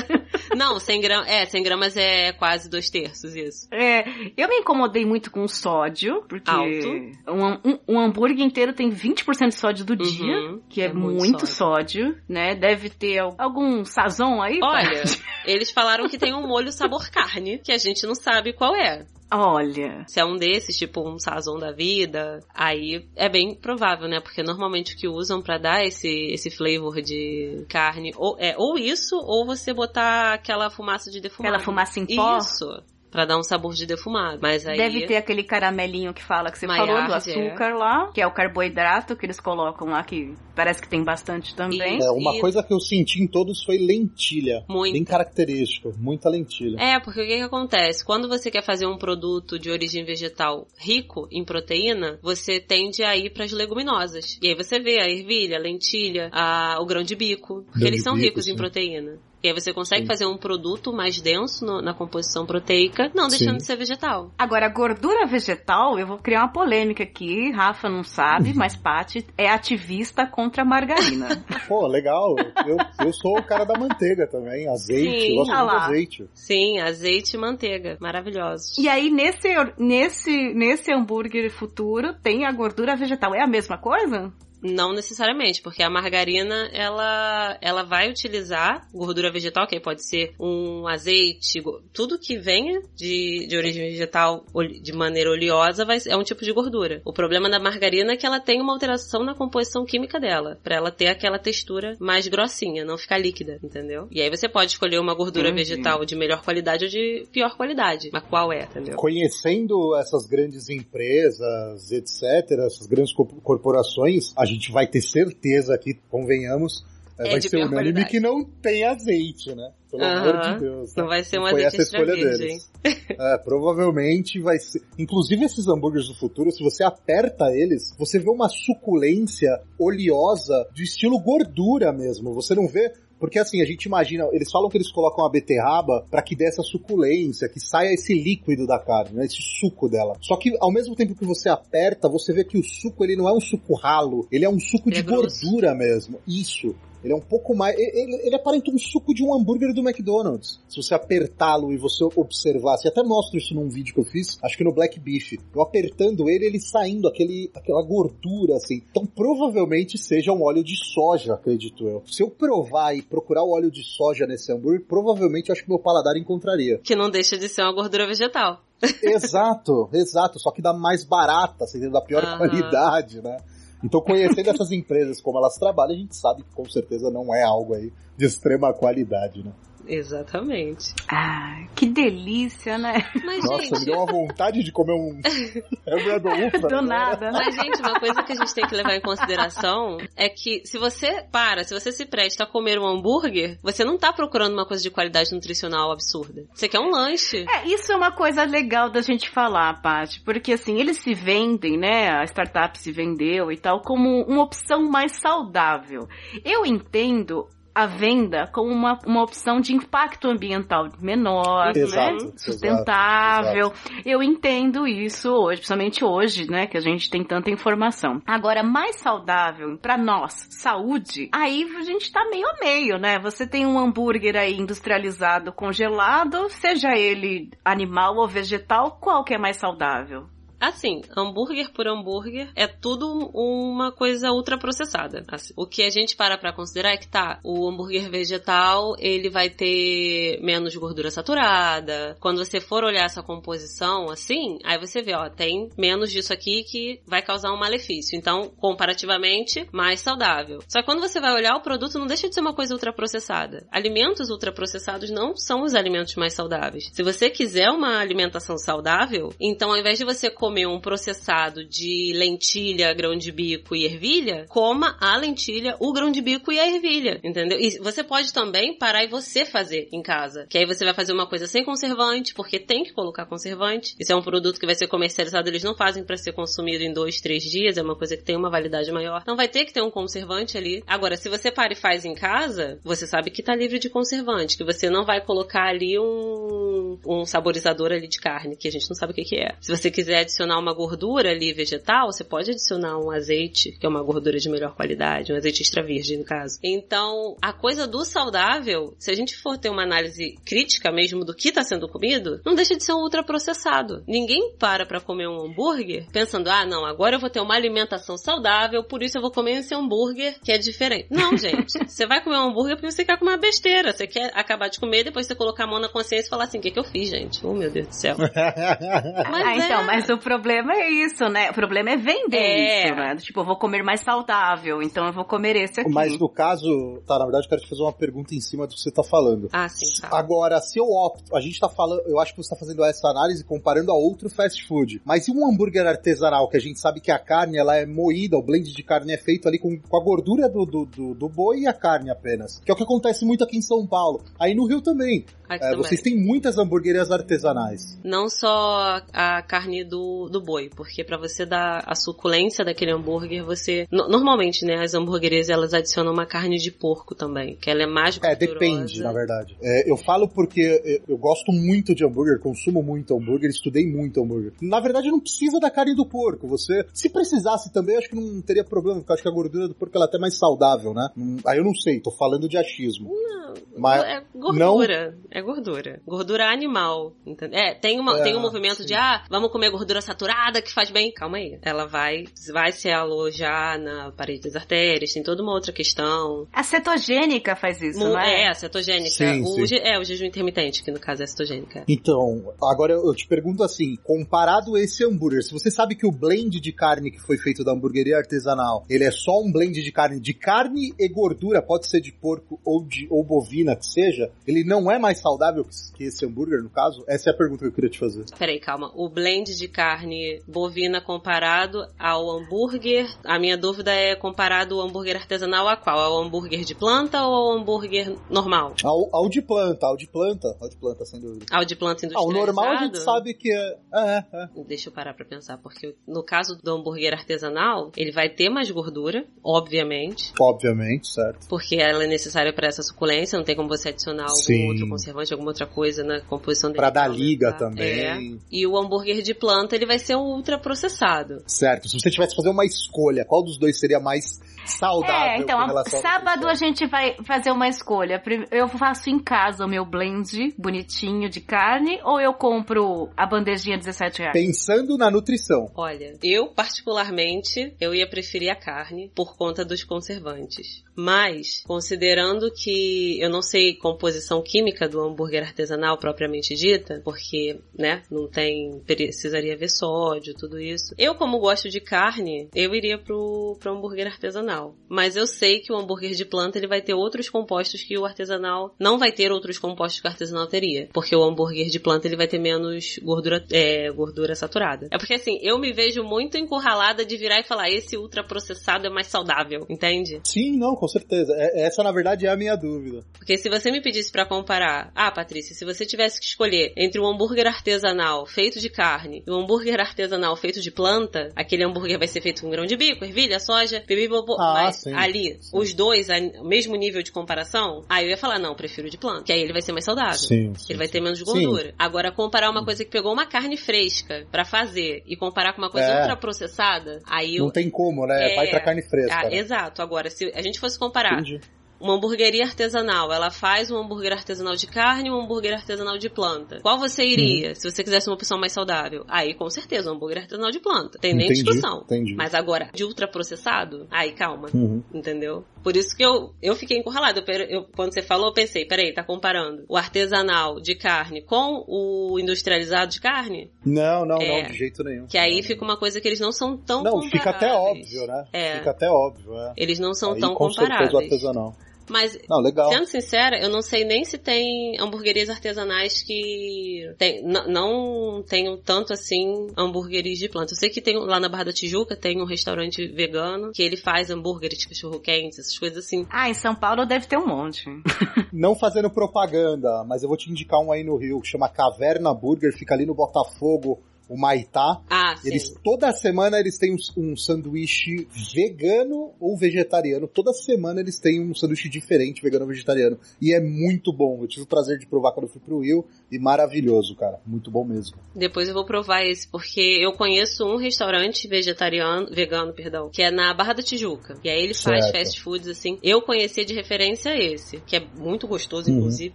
*laughs* Não, 100 gramas, é, 100 gramas é quase dois terços isso. é, eu me incomodei muito com o sódio, porque Alto. Um, um- um hambúrguer inteiro tem 20% de sódio do dia, Uhum, que é, é muito muito, sódio. né? Deve ter al- algum sazon aí? Olha, *laughs* eles falaram que tem um molho sabor carne, que a gente não sabe qual é. Olha, Se é um desses, tipo um sazon da vida, aí é bem provável, né? Porque normalmente o que usam pra dar esse, esse flavor de carne, ou, é ou isso, ou você botar aquela fumaça de defumado. aquela fumaça em pó. Isso, pra dar um sabor de defumado. Mas aí... Deve ter aquele caramelinho que fala que você falou do Maillard, é. açúcar lá, que é o carboidrato que eles colocam lá, que parece que tem bastante também. Isso. É, uma E- coisa que eu senti em todos foi lentilha. Muito. Bem característico, muita lentilha. É, porque o que, que acontece? Quando você quer fazer um produto de origem vegetal rico em proteína, você tende a ir para as leguminosas. E aí você vê a ervilha, a lentilha, a- o grão de bico, porque Grão eles de são bico, ricos em sim. proteína. E aí você consegue Sim. fazer um produto mais denso no- na composição proteica, não deixando Sim. de ser vegetal. Agora, gordura vegetal, eu vou criar uma polêmica aqui, Rafa não sabe, mas Paty é ativista contra a margarina. *laughs* Pô, legal. Eu, eu sou o cara da manteiga também. Azeite, Sim, eu gosto ah azeite. Sim, azeite e manteiga, maravilhosos. E aí, nesse, nesse, nesse hambúrguer futuro, tem a gordura vegetal. É a mesma coisa? Não necessariamente, porque a margarina ela, ela vai utilizar gordura vegetal, que aí pode ser um azeite, tudo que venha de, de origem vegetal de maneira oleosa vai, é um tipo de gordura. O problema da margarina é que ela tem uma alteração na composição química dela, pra ela ter aquela textura mais grossinha, não ficar líquida, entendeu? E aí você pode escolher uma gordura vegetal de melhor qualidade ou de pior qualidade, mas qual é, entendeu? Conhecendo essas grandes empresas, etc., essas grandes co- corporações, a gente vai ter certeza que, convenhamos, É, vai ser unânime qualidade. que não tem azeite, né? Pelo uhum. amor de Deus. Né? Não vai ser um azeite extra virgem. *laughs* é, provavelmente vai ser. Inclusive esses hambúrgueres do futuro, se você aperta eles, você vê uma suculência oleosa de estilo gordura mesmo. Você não vê porque assim, a gente imagina, eles falam que eles colocam a beterraba para que dê essa suculência, que saia esse líquido da carne, né, esse suco dela. Só que ao mesmo tempo que você aperta, você vê que o suco ele não é um suco ralo, ele é um suco ele de é gordura mesmo. Isso. Ele é um pouco mais. Ele, ele aparenta um suco de um hambúrguer do McDonald's. Se você apertá-lo e você observar, você até mostra isso num vídeo que eu fiz, acho que no Black Beef. Eu apertando ele, ele saindo, aquele, aquela gordura, assim. Então provavelmente seja um óleo de soja, acredito eu. Se eu provar e procurar o óleo de soja nesse hambúrguer, provavelmente acho que meu paladar encontraria. Que não deixa de ser uma gordura vegetal. exato, *laughs* exato. Só que dá mais barata, assim, da pior uhum. qualidade, né? Então, conhecendo essas empresas, como elas trabalham, a gente sabe que com certeza não é algo aí de extrema qualidade, né? Exatamente. Ah, que delícia, né? Mas, Nossa, gente... me deu uma vontade de comer um *laughs* Do né? nada. Mas, gente, uma coisa que a gente tem que levar em consideração é que se você para, se você se presta a comer um hambúrguer, você não tá procurando uma coisa de qualidade nutricional absurda. Você quer um lanche. É, isso é uma coisa legal da gente falar, Paty, porque assim, eles se vendem, né? A startup se vendeu e tal, como uma opção mais saudável. Eu entendo a venda como uma, uma opção de impacto ambiental menor, exato, né? sustentável. Exato, exato. Eu entendo isso hoje, principalmente hoje, né, que a gente tem tanta informação. Agora, mais saudável para nós, saúde, aí a gente tá meio a meio, né? Você tem um hambúrguer aí industrializado, congelado, seja ele animal ou vegetal, qual que é mais saudável? Assim, hambúrguer por hambúrguer é tudo uma coisa ultraprocessada. Assim, o que a gente para pra considerar é que tá, o hambúrguer vegetal, ele vai ter menos gordura saturada. Quando você for olhar essa composição, assim, aí você vê, ó, tem menos disso aqui que vai causar um malefício. Então, comparativamente, mais saudável. Só que quando você vai olhar o produto, não deixa de ser uma coisa ultraprocessada. Alimentos ultraprocessados não são os alimentos mais saudáveis. Se você quiser uma alimentação saudável, então ao invés de você comer comer um processado de lentilha, grão de bico e ervilha, coma a lentilha, o grão de bico e a ervilha, entendeu? E você pode também parar e você fazer em casa. Que aí você vai fazer uma coisa sem conservante, porque tem que colocar conservante. Isso é um produto que vai ser comercializado, eles não fazem para ser consumido em dois, três dias, é uma coisa que tem uma validade maior. Então vai ter que ter um conservante ali. Agora, se você para e faz em casa, você sabe que tá livre de conservante, que você não vai colocar ali um, um saborizador ali de carne, que a gente não sabe o que, que é. Se você quiser adicionar adicionar uma gordura ali vegetal, você pode adicionar um azeite, que é uma gordura de melhor qualidade, um azeite extra virgem no caso. Então, a coisa do saudável, se a gente for ter uma análise crítica mesmo do que está sendo comido, não deixa de ser um ultraprocessado. Ninguém para para comer um hambúrguer pensando, ah, não, agora eu vou ter uma alimentação saudável, por isso eu vou comer esse hambúrguer que é diferente. Não, gente. *laughs* você vai comer um hambúrguer porque você quer comer uma besteira. Você quer acabar de comer, depois você colocar a mão na consciência e falar assim, o que, que eu fiz, gente? Oh, meu Deus do céu. *laughs* mas ah, então, é... mas o problema é isso, né? O problema é vender é. isso, né? Tipo, eu vou comer mais saudável, então eu vou comer esse aqui. Mas no caso, tá, na verdade eu quero te fazer uma pergunta em cima do que você tá falando. Ah, sim. Tá. Agora, se eu opto, a gente tá falando, eu acho que você tá fazendo essa análise comparando a outro fast food. Mas e um hambúrguer artesanal, que a gente sabe que a carne, ela é moída, o blend de carne é feito ali com, com a gordura do, do, do, do boi e a carne apenas. Que é o que acontece muito aqui em São Paulo. Aí no Rio também. É, vocês têm muitas hamburguerias artesanais. Não só a carne do, do boi, porque para você dar a suculência daquele hambúrguer, você. No, normalmente, né, as hamburguerias elas adicionam uma carne de porco também, que ela é mais gordurosa. É, depende, na verdade. É, eu falo porque eu, eu gosto muito de hambúrguer, consumo muito hambúrguer, estudei muito hambúrguer. Na verdade, não precisa da carne do porco. Você, se precisasse também, acho que não teria problema, porque acho que a gordura do porco ela é até mais saudável, né? Aí eu não sei, tô falando de achismo. Não, mas é gordura. Não... É gordura. Gordura animal. Entendeu? É, tem, uma, é, tem um movimento sim. de, ah, vamos comer gordura saturada que faz bem. Calma aí. Ela vai, vai se alojar na parede das artérias, tem toda uma outra questão. A cetogênica faz isso, não é? É, a cetogênica. Sim, o, sim. É, o jejum intermitente, que no caso é a cetogênica. Então, agora eu te pergunto assim, comparado esse hambúrguer, se você sabe que o blend de carne que foi feito da hamburgueria artesanal, ele é só um blend de carne, de carne e gordura, pode ser de porco ou de ou bovina que seja, ele não é mais saudável que esse hambúrguer, no caso? Essa é a pergunta que eu queria te fazer. Peraí, calma. O blend de carne bovina comparado ao hambúrguer. A minha dúvida é comparado o hambúrguer artesanal a qual? Ao hambúrguer de planta ou ao hambúrguer normal? Ao, ao de planta, ao de planta, ao de planta, sem dúvida. Ao de planta Ah, industrializado? normal a gente sabe que é. É, é. Deixa eu parar pra pensar, porque no caso do hambúrguer artesanal, ele vai ter mais gordura, obviamente, Obviamente, certo. porque ela é necessária para essa suculência, não tem como você adicionar algum Sim. outro conservante, alguma outra coisa na composição dele. Pra dar pra liga aumentar. também. É. E o hambúrguer de planta, ele vai ser um ultra processado. Certo. Se você tivesse que fazer uma escolha, qual dos dois seria mais saudável É, então, com relação ao sábado a nutrição? gente vai fazer uma escolha. Eu faço em casa o meu blend bonitinho de carne ou eu compro a bandejinha 17 reais? Pensando na nutrição. Olha, eu particularmente, eu ia preferir a carne por conta dos conservantes. Mas, considerando que eu não sei composição química do hambúrguer artesanal propriamente dita, porque, né, não tem, precisaria ver sódio, tudo isso. Eu, como gosto de carne, eu iria pro, pro hambúrguer artesanal. Mas eu sei que o hambúrguer de planta, ele vai ter outros compostos que o artesanal não vai ter outros compostos que o artesanal teria. Porque o hambúrguer de planta, ele vai ter menos gordura, é, gordura saturada. É porque assim, eu me vejo muito encurralada de virar e falar, esse ultraprocessado é mais saudável, entende? Sim, não, com certeza. É- essa, na verdade, é a minha dúvida. Porque se você me pedisse pra comparar, ah, Patrícia, se você tivesse que escolher entre um hambúrguer artesanal feito de carne e um hambúrguer artesanal feito de planta, aquele hambúrguer vai ser feito com grão de bico, ervilha, soja, bibibobô, Ah, mas sim. ali, os dois, o mesmo nível de comparação, aí eu ia falar, não, prefiro de planta, que aí ele vai ser mais saudável. Sim, sim. Ele vai ter menos Sim. gordura. Agora, comparar uma coisa que pegou uma carne fresca pra fazer e comparar com uma coisa É. ultraprocessada, aí eu... Não tem como, né? É. Vai pra carne fresca. Ah, né? exato. Agora, se a gente fosse comparar Entendi. Uma hamburgueria artesanal, ela faz um hambúrguer artesanal de carne e um hambúrguer artesanal de planta. Qual você iria, se você quisesse uma opção mais saudável? Aí, com certeza, um hambúrguer artesanal de planta. Tem nem Entendi, discussão. entendi. Mas agora, de ultraprocessado? Aí, calma. Uhum. Entendeu? Por isso que eu, eu fiquei encurralada. Eu, eu- quando você falou, eu pensei, peraí, tá comparando o artesanal de carne com o industrializado de carne? Não, não, É. não, de jeito nenhum. Que aí fica uma coisa que eles não são tão Não, fica até comparáveis. óbvio, né? É. Fica até óbvio, é. Eles não são Aí, tão com certeza o comparáveis. artesanal. Mas Não, legal. Sendo sincera, eu não sei nem se tem hamburguerias artesanais que tem, não tenham tanto assim hambúrgueres de planta. Eu sei que tem lá na Barra da Tijuca tem um restaurante vegano que ele faz hambúrgueres de cachorro quente, essas coisas assim. Ah, em São Paulo deve ter um monte. *laughs* Não fazendo propaganda, mas eu vou te indicar um aí no Rio que chama Caverna Burger, fica ali no Botafogo, o Maitá. Ah, sim. Eles toda semana eles têm um, um sanduíche vegano ou vegetariano. Toda semana eles têm um sanduíche diferente, vegano ou vegetariano. E é muito bom. Eu tive o prazer de provar quando eu fui pro Rio e maravilhoso, cara. Muito bom mesmo. Depois eu vou provar esse, porque eu conheço um restaurante vegetariano, vegano, perdão, que é na Barra da Tijuca. E aí ele faz Certo. fast foods assim. Eu conhecia de referência esse, que é muito gostoso, Uhum. inclusive,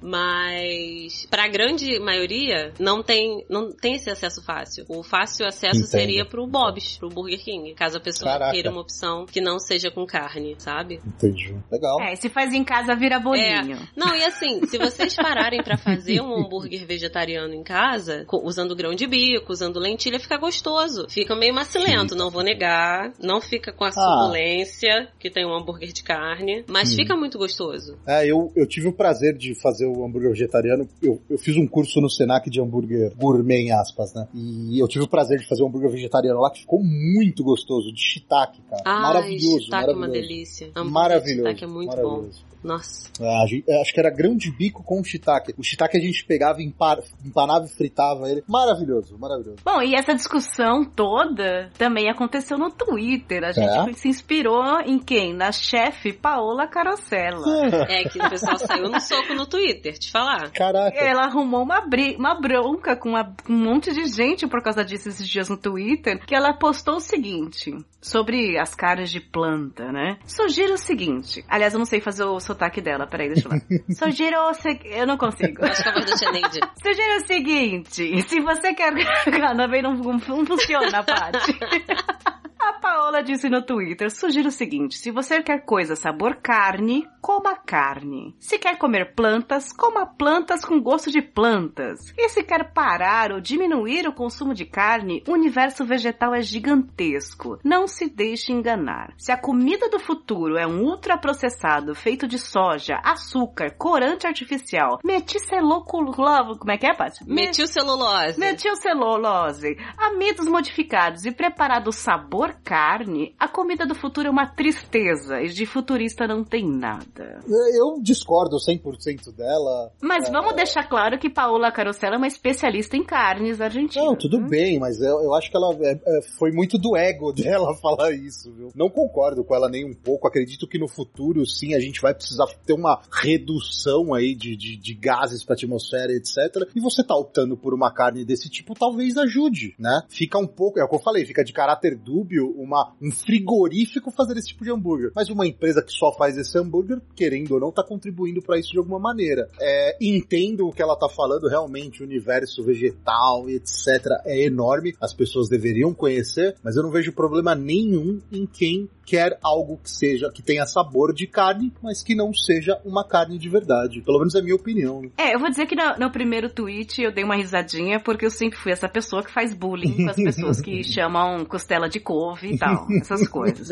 mas pra grande maioria não tem, não tem esse acesso fácil. O fácil acesso Entendo. seria pro Bob's, pro Burger King, caso a pessoa Caraca. queira uma opção que não seja com carne, sabe? Entendi. Legal. É, se faz em casa vira bolinho. Não, e assim, se vocês pararem pra fazer um hambúrguer vegetariano em casa, usando grão de bico, usando lentilha, fica gostoso. Fica meio macilento, não vou negar. Não fica com a suculência que tem um hambúrguer de carne, mas Hum. fica muito gostoso. É, eu, eu tive o prazer de fazer o hambúrguer vegetariano. Eu, eu fiz um curso no Senac de hambúrguer gourmet, em aspas, né? E eu tive o prazer de fazer um hambúrguer vegetariano lá que ficou muito gostoso, de shiitake, cara. Ai, maravilhoso, shiitake é uma maravilhoso. delícia. Hambúrguer Maravilhoso. shiitake é muito maravilhoso. bom. Nossa. É, a gente- é, acho que era grão de bico com shiitake. O shiitake a gente pegava, empa- empanava e fritava ele. Maravilhoso, maravilhoso. Bom, e essa discussão toda também aconteceu no Twitter. A gente É? se inspirou em quem? Na chefe Paola Carosella. *laughs* É que o pessoal saiu no soco no Twitter, te falar. Caraca. Ela arrumou uma, bri uma bronca com, uma- com um monte de gente por causa disso esses dias no Twitter, que ela postou o seguinte, sobre as caras de planta, né? Sugiro o seguinte, aliás, eu não sei fazer o sotaque dela, peraí, deixa eu ver. *laughs* Sugiro o seguinte, eu não consigo. Acho que é a Neide. *laughs* Sugiro o seguinte, se você quer... *laughs* Também não, não funciona, Paty. A Paola disse no Twitter, sugiro o seguinte, se você quer coisa sabor carne, coma carne. Se quer comer plantas, coma plantas com gosto de plantas. E se quer parar ou diminuir o consumo de carne, o universo vegetal é gigantesco. Não se deixe enganar. Se a comida do futuro é um ultraprocessado feito de soja, açúcar, corante artificial, meticeloculose, como é que é, Paty? Metilcelulose. Metilcelulose, amidos modificados e preparado sabor carne, a comida do futuro é uma tristeza e de futurista não tem nada. Eu discordo 100% dela. Mas É, vamos deixar claro que Paola Carosella é uma especialista em carnes argentinas. Não, tudo bem, mas eu, eu acho que ela é, é, foi muito do ego *laughs* dela falar isso, viu? Não concordo com ela nem um pouco. Acredito que no futuro, sim, a gente vai precisar ter uma redução aí de, de, de gases pra atmosfera, etc. E você tá optando por uma carne desse tipo, talvez ajude, né? Fica um pouco, é o que eu falei, fica de caráter dúbio uma, um frigorífico fazer esse tipo de hambúrguer. Mas uma empresa que só faz esse hambúrguer, querendo ou não, tá contribuindo para isso de alguma maneira. É, entendo o que ela tá falando, realmente, o universo vegetal e etc. é enorme, as pessoas deveriam conhecer, mas eu não vejo problema nenhum em quem quer algo que seja, que tenha sabor de carne, mas que não seja uma carne de verdade. Pelo menos é a minha opinião. né? É, eu vou dizer que no, no primeiro tweet eu dei uma risadinha porque eu sempre fui essa pessoa que faz bullying com as pessoas que *laughs* chamam costela de couve e tal, *laughs* essas coisas.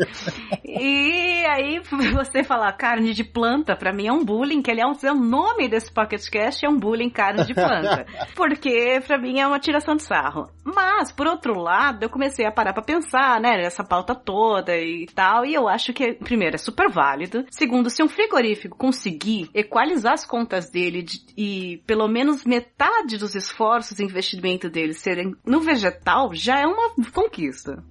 E aí você falar carne de planta, pra mim é um bullying, que aliás é o nome desse Pocket Cast, é um bullying carne de planta. *laughs* Porque pra mim é uma tiração de sarro. Mas, por outro lado, eu comecei a parar pra pensar, né, nessa pauta toda e tal, e eu acho que, primeiro, é super válido. Segundo, se um frigorífico conseguir equalizar as contas dele de- e pelo menos metade dos esforços e investimento dele serem no vegetal, já é uma conquista.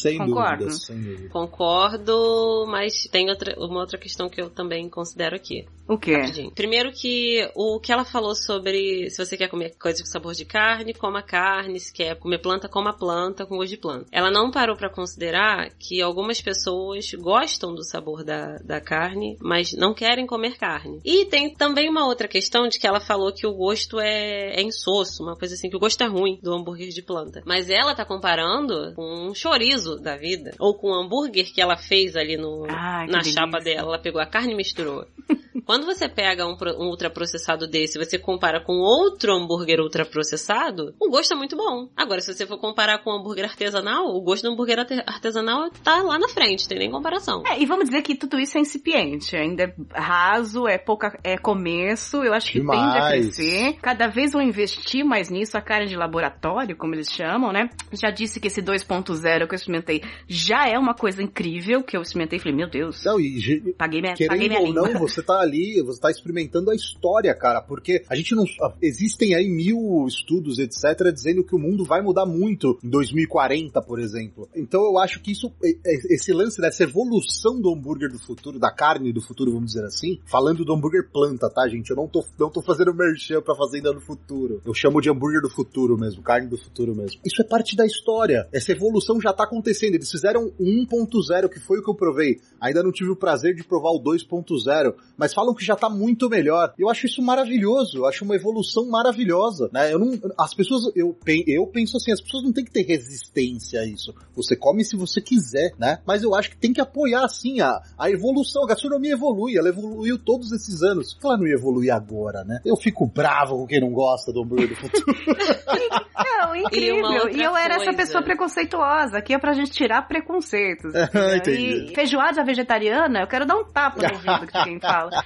Sem Concordo. dúvida, sem dúvida. Concordo, mas tem outra, uma outra questão que eu também considero aqui. O quê? Rapidinho. Primeiro que o que ela falou sobre se você quer comer coisa com sabor de carne, coma carne, se quer comer planta, coma planta com gosto de planta. Ela não parou pra considerar que algumas pessoas gostam do sabor da, da carne, mas não querem comer carne. E tem também uma outra questão de que ela falou que o gosto é, é insosso, uma coisa assim, que o gosto é ruim do hambúrguer de planta. Mas ela tá comparando com um chorizo da vida, ou com um hambúrguer que ela fez ali no, que na delícia. chapa dela. Ela pegou a carne e misturou. *laughs* Quando você pega um, um ultraprocessado desse e você compara com outro hambúrguer ultraprocessado, o gosto é muito bom. Agora, se você for comparar com um hambúrguer artesanal, o gosto do hambúrguer arte- artesanal tá lá na frente, tem nem comparação. É, e vamos dizer que tudo isso é incipiente, ainda é raso, é pouca, é começo, eu acho que tende a Demais. crescer. Cada vez vão investir mais nisso, a carne de laboratório, como eles chamam, né? Já disse que esse 2.0 que eu experimentei já é uma coisa incrível, que eu experimentei e falei, meu Deus, Não, e paguei minha, paguei Querendo minha ou língua. não, você tá ali, você tá experimentando a história, cara, porque a gente não. Existem aí mil estudos, etc., dizendo que o mundo vai mudar muito em 2040, por exemplo. Então eu acho que isso, esse lance dessa evolução do hambúrguer do futuro, da carne do futuro, vamos dizer assim, falando do hambúrguer planta, tá, gente? Eu não tô, não tô fazendo merchan pra fazenda do futuro. Eu chamo de hambúrguer do futuro mesmo, carne do futuro mesmo. Isso é parte da história. Essa evolução já tá acontecendo. Eles fizeram o 1.0, que foi o que eu provei. Ainda não tive o prazer de provar o 2.0, mas falam que já tá muito melhor. Eu acho isso maravilhoso, eu acho uma evolução maravilhosa, né? Eu não, as pessoas, eu, eu penso assim, as pessoas não têm que ter resistência a isso. Você come se você quiser, né? Mas eu acho que tem que apoiar, assim, a, a evolução. A gastronomia evolui, ela evoluiu todos esses anos. Por que ela não ia evoluir agora, né? Eu fico bravo com quem não gosta do hambúrguer do futuro. *laughs* Não, E incrível. outra E, eu era essa pessoa preconceituosa. Aqui é pra gente tirar preconceitos. *laughs* Entendi. e feijoada vegetariana, eu quero dar um tapa no ouvido de quem fala. *laughs*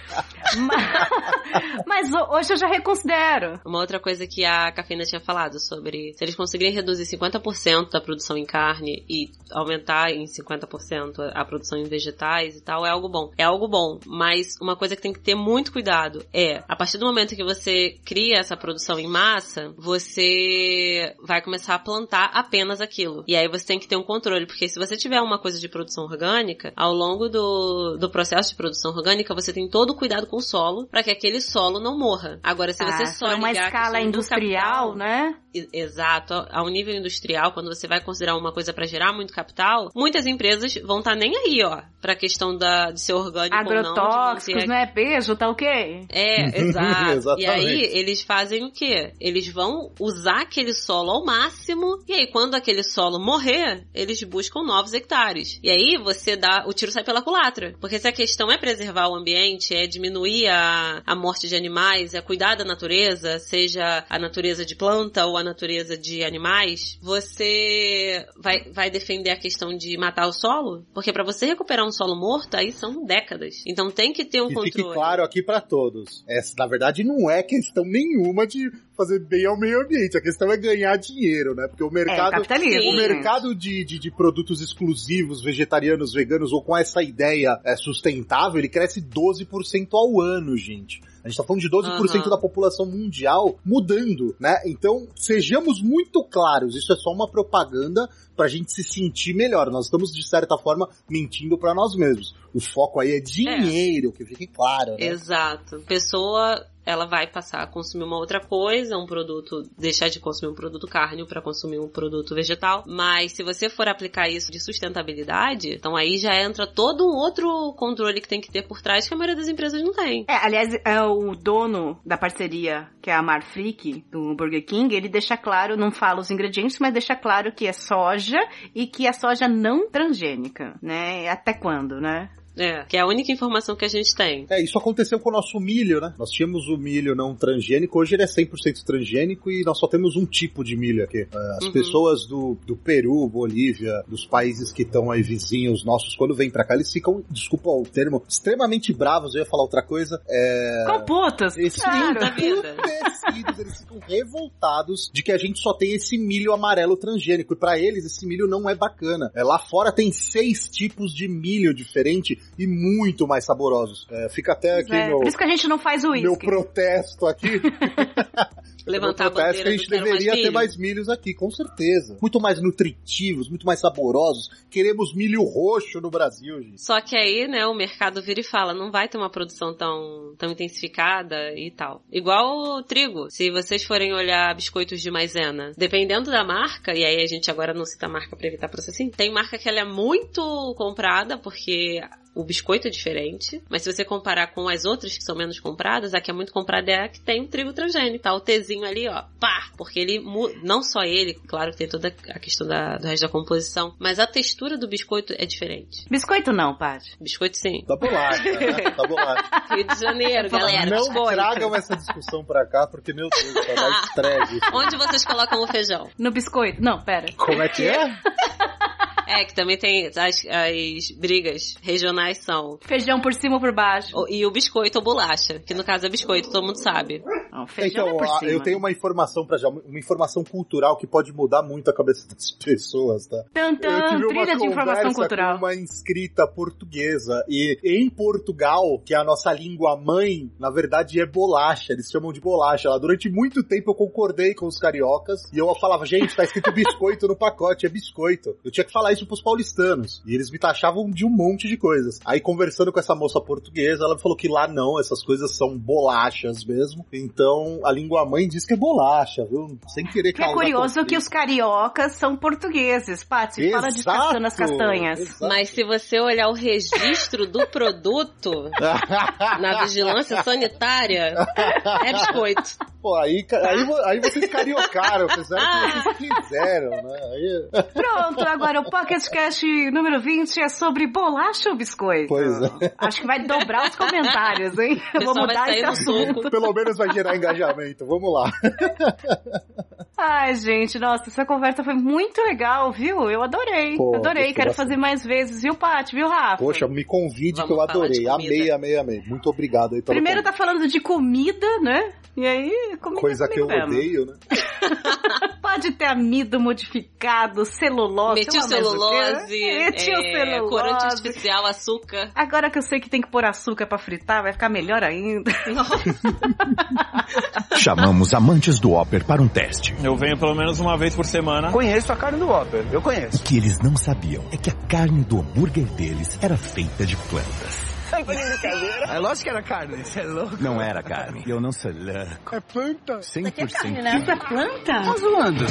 Mas, mas ho- hoje eu já reconsidero. Uma outra coisa que a Cafeína tinha falado sobre se eles conseguirem reduzir 50% da produção em carne e aumentar em 50% a produção em vegetais e tal, é algo bom. É algo bom, mas uma coisa que tem que ter muito cuidado é, a partir do momento que você cria essa produção em massa, você vai começar a plantar apenas aquilo. E aí você tem que ter um controle, porque se você tiver uma coisa de produção orgânica, ao longo do, do processo de produção orgânica, você tem todo o cuidado com o solo para que aquele solo não morra. Agora, se você ah, só uma escala industrial, capital, né? Exato, a um nível industrial, quando você vai considerar uma coisa para gerar muito capital, muitas empresas vão estar tá nem aí, ó, para a questão da de ser orgânico Agrotóxicos, ou não. né? Beijo, tá o quê? É, *laughs* exato. e aí eles fazem o quê? Eles vão usar aquele solo ao máximo e aí quando aquele solo morrer, eles buscam novos hectares. E aí você dá, o tiro sai pela culatra. Porque se a questão é preservar o ambiente, é diminuir a, a morte de animais, é cuidar da natureza, seja a natureza de planta ou a natureza de animais, você vai, vai defender a questão de matar o solo? Porque para você recuperar um solo morto, aí são décadas. Então tem que ter um e controle. Fique claro aqui para todos. Essa, na verdade, não é questão nenhuma de fazer bem ao meio ambiente. A questão é ganhar dinheiro, né? Porque o mercado, é, o mercado de, de, de, produtos exclusivos, vegetarianos, veganos ou com essa ideia é, sustentável, ele cresce 12% ao ano, gente. A gente tá falando de 12% uhum. da população mundial mudando, né? Então, sejamos muito claros, isso é só uma propaganda pra gente se sentir melhor. Nós estamos, de certa forma, mentindo para nós mesmos. O foco aí é dinheiro, é. que fique claro, né? Exato. Pessoa ela vai passar a consumir uma outra coisa, um produto, deixar de consumir um produto carne para consumir um produto vegetal. Mas se você for aplicar isso de sustentabilidade, então aí já entra todo um outro controle que tem que ter por trás que a maioria das empresas não tem. É, aliás, é o dono da parceria, que é a Marfrig, do Burger King, ele deixa claro, não fala os ingredientes, mas deixa claro que é soja e que é soja não transgênica, né? Até quando, né? É, que é a única informação que a gente tem. É, isso aconteceu com o nosso milho, né? Nós tínhamos o milho não transgênico, hoje ele é 100% transgênico e nós só temos um tipo de milho aqui. É, as uhum. pessoas do, do Peru, Bolívia, dos países que estão aí vizinhos nossos, quando vêm pra cá, eles ficam, desculpa o termo, extremamente bravos, eu ia falar outra coisa. É... Com putas! Eles claro. ficam eles ficam revoltados de que a gente só tem esse milho amarelo transgênico. E para eles, esse milho não é bacana. É, lá fora tem seis tipos de milho diferente e muito mais saborosos. É, fica até aqui é, meu. Por isso que a gente não faz o Meu protesto aqui. *laughs* Levantar a bandeira que a gente deveria mais ter mais milhos aqui, com certeza. Muito mais nutritivos, muito mais saborosos. Queremos milho roxo no Brasil, gente. Só que aí, né, o mercado vira e fala, não vai ter uma produção tão, tão intensificada e tal. Igual o trigo. Se vocês forem olhar biscoitos de maisena, dependendo da marca, e aí a gente agora não cita a marca pra evitar processinho, tem marca que ela é muito comprada porque o biscoito é diferente, mas se você comparar com as outras que são menos compradas, a que é muito comprada é a que tem o trigo transgênico, tá? O Tzinho ali, ó, pá! Porque ele, não só ele, claro que tem toda a questão da, do resto da composição, mas a textura do biscoito é diferente. Biscoito não, Paty. Biscoito sim. Tá bolacha, né? *laughs* Tá bolacha. Rio de Janeiro, galera. Não biscoito. tragam essa discussão pra cá, porque, meu Deus, tá mais *laughs* estresse. Onde vocês colocam o feijão? No biscoito. Não, pera. Como é que é? *laughs* É, que também tem as, as brigas regionais são. Feijão por cima ou por baixo. E o biscoito ou bolacha, que no caso é biscoito, todo mundo sabe. Não, feijão então, é por cima. eu tenho uma informação para já, uma informação cultural que pode mudar muito a cabeça das *laughs* pessoas, tá? Tive trilha de informação cultural. Com uma inscrita portuguesa e em Portugal, que é a nossa língua mãe, na verdade é bolacha, eles chamam de bolacha. Lá durante muito tempo eu concordei com os cariocas e eu falava, gente, tá escrito *laughs* biscoito no pacote, é biscoito. Eu tinha que falar isso isso pros paulistanos. E eles me taxavam de um monte de coisas. Aí conversando com essa moça portuguesa, ela me falou que lá não, essas coisas são bolachas mesmo. Então a língua mãe diz que é bolacha, viu? Sem querer que É curioso que os cariocas são portugues, Paty. Fala de caçando as castanhas. Exato. Mas se você olhar o registro do produto *laughs* na vigilância sanitária, é biscoito. Pô, aí, aí, aí vocês cariocaram, *laughs* fizeram o que vocês quiseram, né? Aí... Pronto, agora o Pocket Cast número 20 é sobre bolacha ou biscoito? Pois é. Acho que vai dobrar os comentários, hein? Vou mudar esse assunto. Pelo menos vai gerar engajamento. Vamos lá. Ai, gente, nossa, essa conversa foi muito legal, viu? Eu adorei. Pô, adorei, quero fazer mais vezes, viu, Paty? Viu, Rafa? Poxa, me convide Vamos que eu adorei. Amei, amei, amei. Muito obrigado aí pelo Primeiro tá falando de comida, né? E aí, comida Coisa que eu mesmo. odeio, né? *laughs* Pode ter amido modificado, celulose. Metilcelulose, é, corante artificial, açúcar. Agora que eu sei que tem que pôr açúcar pra fritar, vai ficar melhor ainda. *laughs* Chamamos amantes do Whopper para um teste. Eu venho pelo menos uma vez por semana. Conheço a carne do Whopper, eu conheço. O que eles não sabiam é que a carne do hambúrguer deles era feita de plantas. Tá de brincadeira? É lógico que era carne, você é louco. Não era carne. Eu não sou louco. É planta. 100%. Isso é planta? Tá zoando.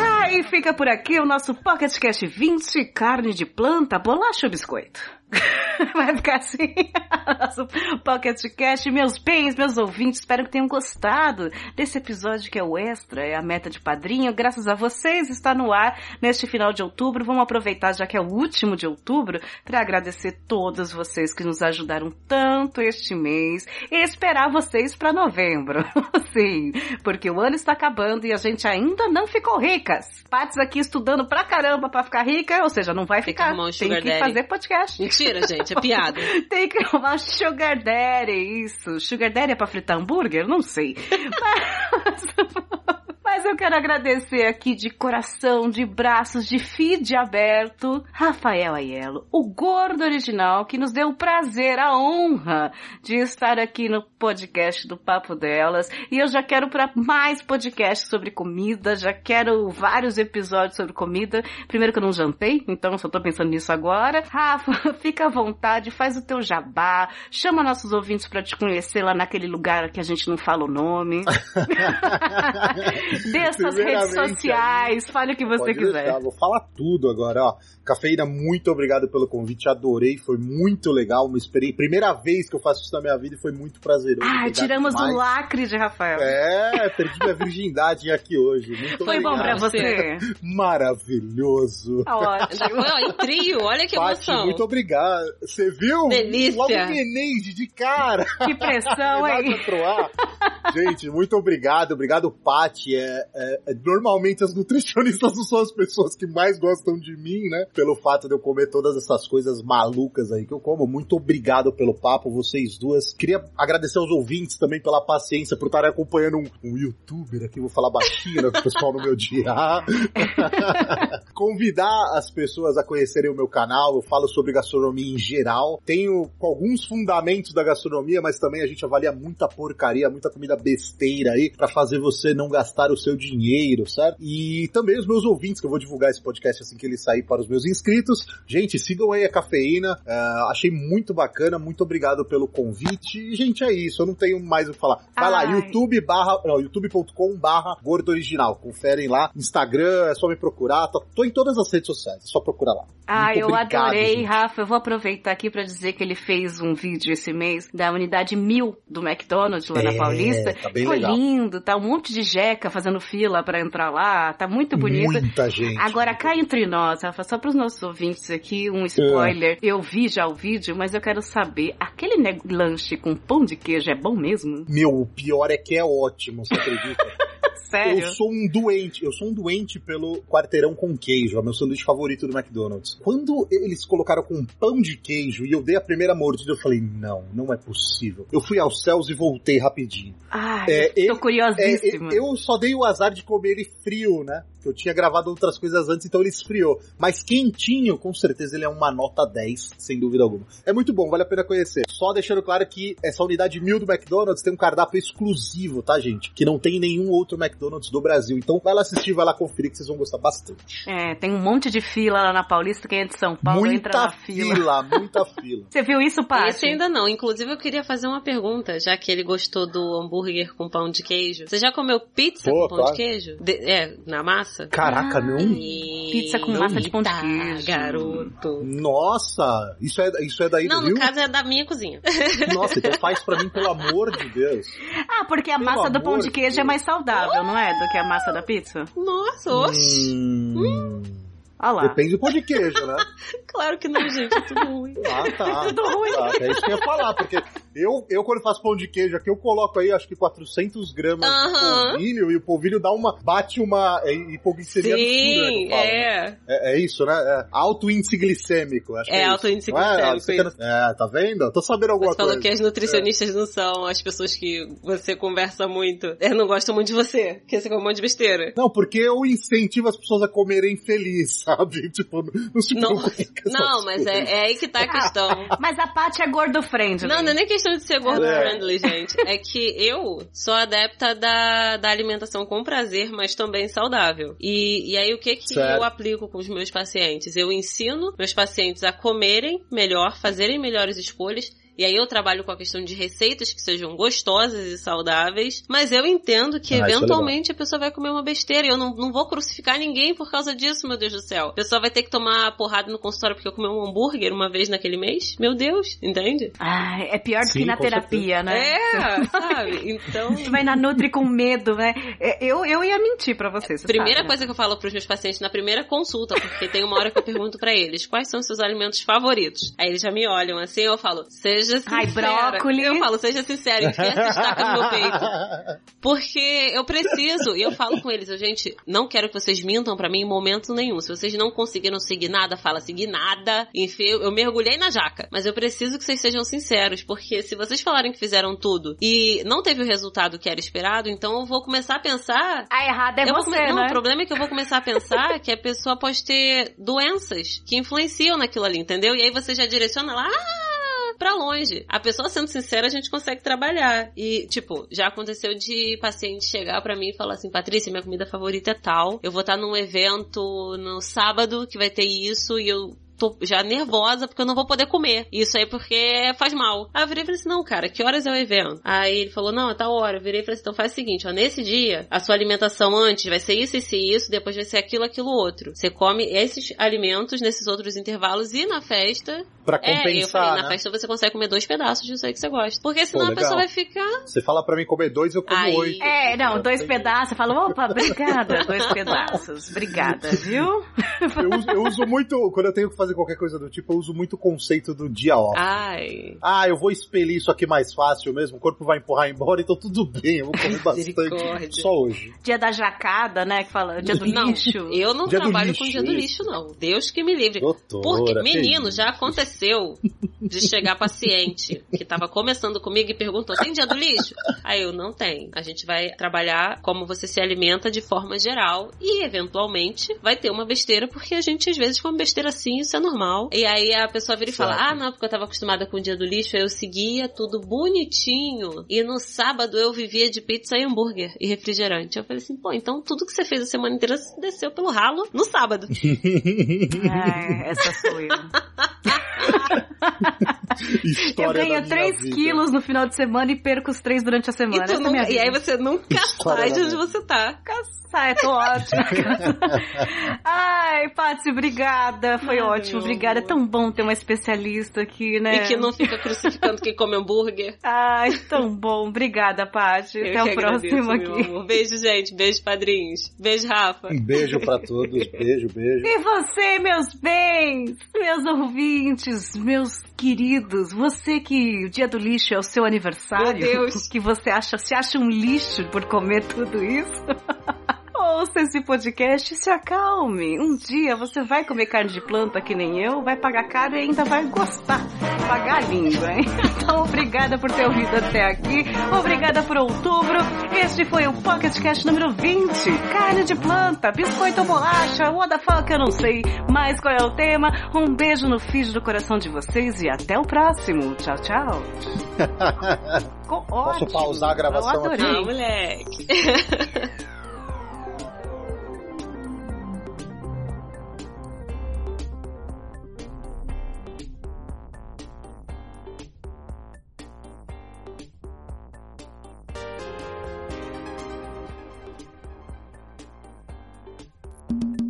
Ah, e fica por aqui o nosso Pocket Cast 20, carne de planta, bolacha ou biscoito? *laughs* Vai ficar assim, nosso *laughs* Pocket Cast. Meus bens, meus ouvintes, espero que tenham gostado desse episódio que é o extra, é a meta de padrinho. Graças a vocês está no ar neste final de outubro. Vamos aproveitar, já que é o último de outubro, para agradecer todos vocês que nos ajudaram tanto este mês e esperar vocês para novembro. *laughs* Sim, porque o ano está acabando e a gente ainda não ficou ricas. Pates aqui estudando pra caramba pra ficar rica, ou seja, não vai ficar. Tem que fazer podcast. Mentira, gente, é piada. *laughs* Tem que arrumar um sugar daddy, isso. Sugar daddy é pra fritar hambúrguer? Não sei. *laughs* Mas, mas eu quero agradecer aqui de coração, de braços, de feed aberto, Rafael Aiello, o gordo original que nos deu o prazer, a honra de estar aqui no podcast do Papo Delas. E eu já quero para mais podcasts sobre comida, já quero vários episódios sobre comida. Primeiro que eu não jantei, então só tô pensando nisso agora. Rafa, *laughs* fica à vontade, faz o teu jabá, chama nossos ouvintes para te conhecer lá naquele lugar que a gente não fala o nome. *laughs* Dê suas redes sociais, fale o que você Pode quiser. deixar, vou falar tudo agora, ó. Cafeína, muito obrigado pelo convite, adorei, foi muito legal, me esperei. Primeira vez que eu faço isso na minha vida e foi muito prazeroso. Ah, obrigado tiramos demais. o lacre de Rafael. É, perdi minha virgindade *laughs* aqui hoje. Muito Foi bom pra obrigado. você? *laughs* Maravilhoso. Ótimo. Foi, ó, em trio, olha que Paty, emoção. muito obrigado. Você viu? Delícia. Logo o Menezes de cara. Que pressão, *laughs* hein? Gente, muito obrigado. Obrigado, Paty. É, é- é- normalmente as nutricionistas *laughs* não são as pessoas que mais gostam de mim, né? Pelo fato de eu comer todas essas coisas malucas aí que eu como. Muito obrigado pelo papo, vocês duas. Queria agradecer aos ouvintes também pela paciência, por estarem acompanhando um, um youtuber aqui. Vou falar baixinho, né? Pro pessoal não me odiar. *laughs* Convidar as pessoas a conhecerem o meu canal. Eu falo sobre gastronomia em geral. Tenho alguns fundamentos da gastronomia, mas também a gente avalia muita porcaria, muita comida besteira aí, pra fazer você não gastar o seu dinheiro, certo? E também os meus ouvintes, que eu vou divulgar esse podcast assim que ele sair para os meus inscritos. Gente, sigam aí a cafeína. É, achei muito bacana, muito obrigado pelo convite. E, gente, é isso. Eu não tenho mais o que falar. Vai lá. YouTube barra, não, youtube.com barra gordo original. Conferem lá. Instagram, é só me procurar. Tô, tô em todas as redes sociais, é só procurar lá. Ah, eu adorei, gente. Rafa. Eu vou aproveitar aqui pra dizer que ele fez um vídeo esse mês da unidade 1000 do McDonald's lá na É, Paulista. tá bem Ficou legal. lindo, tá um monte de jeca fazendo fila pra entrar lá, tá muito bonito. Muita gente. Agora, cá entre nós, Rafa, só pros nossos ouvintes aqui, um spoiler. Eu vi já o vídeo, mas eu quero saber, aquele lanche com pão de queijo é bom mesmo? Meu, o pior é que é ótimo, você acredita? *laughs* Sério? Eu sou um doente, eu sou um doente pelo quarteirão com queijo, é meu sanduíche favorito do McDonald's. Quando eles colocaram com pão de queijo e eu dei a primeira mordida, eu falei, não, não é possível. Eu fui aos céus e voltei rapidinho. Ai, É, eu tô ele- curiosíssima. É, eu só dei o azar de comer ele frio, né? Que eu tinha gravado outras coisas antes, então ele esfriou. Mas quentinho, com certeza ele é uma nota 10, sem dúvida alguma. É muito bom, vale a pena conhecer. Só deixando claro que essa unidade 1000 do McDonald's tem um cardápio exclusivo, tá, gente? Que não tem nenhum outro McDonald's do Brasil. Então vai lá assistir, vai lá conferir que vocês vão gostar bastante. É, tem um monte de fila lá na Paulista, quem é de São Paulo entra muita na fila. fila, muita *laughs* fila. Você viu isso, Paty? Esse ainda não. Inclusive, eu queria fazer uma pergunta, já que ele gostou do hambúrguer com pão de queijo. Você já comeu pizza Pô, com pão claro. de queijo? De- é, na massa? Caraca, não? Pizza com massa de pão de Eita, queijo. garoto. Nossa, isso é, isso é daí Não, do no Rio? caso é da minha cozinha. *laughs* Nossa, então *laughs* faz pra mim, pelo amor de Deus. Ah, porque a Pelo massa do pão de de queijo é mais saudável, não é? Do que a massa da pizza? Nossa, oxe. Hum, Olha lá. Depende do pão de queijo, né? *laughs* Claro que não, gente, é tudo ruim. Ah, tá. Tudo ruim. Tá, é isso que eu ia falar, porque eu, eu quando faço pão de queijo aqui, eu coloco aí acho que 400 gramas de polvilho e o polvilho dá uma, bate uma é, hipoglicemia Sim, fala, né? é. É, é isso, né? É alto índice glicêmico. Acho que É, isso. alto índice Não é? glicêmico, É, tá vendo? Eu Tô sabendo alguma Você falou coisa. que as nutricionistas não são as pessoas que você conversa muito. É, não gostam muito de você, porque você come um monte de besteira. Não, porque eu incentivo as pessoas a comerem feliz, *laughs* sabe? Tipo, não se Não, preocupe essas não mas é, coisas. é aí que tá a questão. *laughs* Mas a Paty é gordo friend. Não, não é nem questão de ser gordo É. friendly, gente, é que eu sou adepta da, da alimentação com prazer, mas também saudável. E, e aí o que que Certo. eu aplico com os meus pacientes? Eu ensino meus pacientes a comerem melhor, fazerem melhores escolhas. E aí eu trabalho com a questão de receitas que sejam gostosas e saudáveis, mas eu entendo que Ah, é eventualmente a pessoa vai comer uma besteira e eu não, não vou crucificar ninguém por causa disso, meu Deus do céu. A pessoa vai ter que tomar porrada no consultório porque eu comi um hambúrguer uma vez naquele mês? Meu Deus, entende? Ah, é pior do Sim, que na terapia, né? É, sabe? Então. *laughs* Você vai na Nutri com medo, né? É, Eu, eu ia mentir pra você. você Primeira sabe, né? coisa que eu falo pros meus pacientes na primeira consulta, porque tem uma hora que eu pergunto pra eles quais são os seus alimentos favoritos. Aí eles já me olham assim, eu falo, seja sincera. Ai, brócolis. Eu falo, seja sincero, enfia essa estaca no meu peito. *laughs* Porque eu preciso, e eu falo com eles, eu, gente, não quero que vocês mintam pra mim em momento nenhum. Se vocês não conseguiram seguir nada, fala seguir nada. Enfim, eu, mergulhei na jaca. Mas eu preciso que vocês sejam sinceros, porque se vocês falarem que fizeram tudo e não teve o resultado que era esperado, então eu vou começar a pensar A errada é você, come- Não, né? o problema é que eu vou começar a pensar que a pessoa pode ter doenças que influenciam naquilo ali, entendeu? E aí você já direciona lá ah, pra longe. A pessoa sendo sincera, a gente consegue trabalhar. E, tipo, já aconteceu de paciente chegar pra mim e falar assim, Patrícia, minha comida favorita é tal. Eu vou estar num evento no sábado que vai ter isso e eu tô já nervosa porque eu não vou poder comer. Isso aí porque faz mal. Aí eu virei e falei assim, não, cara, que horas é o evento? Aí ele falou, não, é tal hora. Eu virei e falei assim, então faz o seguinte, ó, nesse dia, a sua alimentação antes vai ser isso, isso e isso, depois vai ser aquilo, aquilo, outro. Você come esses alimentos nesses outros intervalos e na festa... Pra É, eu compensar, falei, na né? festa você consegue comer dois pedaços disso aí que você gosta. Porque senão Pô, a pessoa vai ficar... Você fala pra mim comer dois, eu como Aí- oito. É, não, dois Entendi. pedaços. Eu falo, opa, obrigada, dois pedaços. Obrigada, viu? *laughs* Eu uso, eu uso muito, quando eu tenho que fazer qualquer coisa do tipo, eu uso muito o conceito do dia off. Ai... Ah, eu vou expelir isso aqui mais fácil mesmo, o corpo vai empurrar embora, então tudo bem, eu vou comer *laughs* bastante só hoje. Dia da jacada, né? Que fala, dia do Não, lixo. eu não Dia trabalho lixo, com dia do isso. lixo, não. Deus que me livre. Doutora, Porque, que menino, já aconteceu de chegar paciente que tava começando comigo e perguntou: tem dia do lixo? Aí eu não tem. A gente vai trabalhar como você se alimenta de forma geral e, eventualmente, vai ter uma besteira, porque a gente às vezes come besteira assim, isso é normal. E aí a pessoa vira e fala: Certo. ah, não, porque eu tava acostumada com o dia do lixo, aí eu seguia tudo bonitinho. E no sábado eu vivia de pizza e hambúrguer e refrigerante. Eu falei assim: pô, então tudo que você fez a semana inteira desceu pelo ralo no sábado. *laughs* É, essa sou *laughs* eu. Eu ganho da minha 3 vida. quilos no final de semana e perco os 3 durante a semana. E, é a nunca- minha e aí você nunca História sai de onde você tá. Sai, tô ótima. *laughs* Ai, Paty, obrigada. Foi Nada, ótimo, meu obrigada. É tão bom ter uma especialista aqui, né? E que não fica crucificando quem come hambúrguer. *laughs* Ai, tão bom. Obrigada, Paty. Até o próximo agradeço, aqui. Beijo, gente. Beijo, padrinhos. Beijo, Rafa. Um beijo pra todos, *laughs* beijo, beijo. E você, meus bens, meus ouvintes, meus queridos, você que o dia do lixo é o seu aniversário, Meu Deus. *laughs* que você acha, se acha um lixo por comer tudo isso? Ouça esse podcast e se acalme. Um dia você vai comer carne de planta que nem eu, vai pagar caro e ainda vai gostar. Pagar a língua, hein? *laughs* Então, obrigada por ter ouvido até aqui. Obrigada por outubro. Este foi o Pocket Cash número 20. Carne de planta, biscoito ou bolacha, what the fuck, eu não sei. Mas qual é o tema? Um beijo no feed do coração de vocês e até o próximo. Tchau, tchau. *laughs* Ficou Posso pausar a gravação adorei. Ah, moleque. *laughs*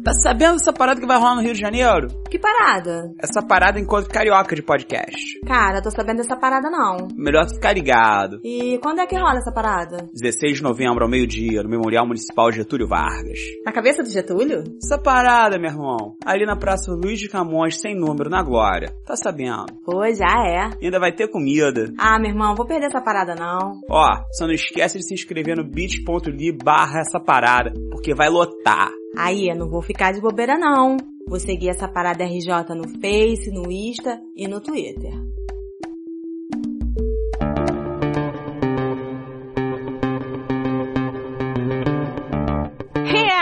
Tá sabendo dessa parada que vai rolar no Rio de Janeiro? Que parada? Essa parada encontro carioca de podcast. Cara, tô sabendo dessa parada não. Melhor tu ficar ligado. E quando é que rola essa parada? 16 de novembro ao meio-dia, no Memorial Municipal Getúlio Vargas. Na cabeça do Getúlio? Essa parada, meu irmão, ali na Praça Luiz de Camões, sem número, na Glória. Tá sabendo? Pô, já é. E ainda vai ter comida. Ah, meu irmão, vou perder essa parada não. Ó, só não esquece de se inscrever no bit.ly barra essa parada, porque vai lotar. Aí, eu não vou ficar de bobeira não. Vou seguir essa parada RJ no Face, no Insta e no Twitter.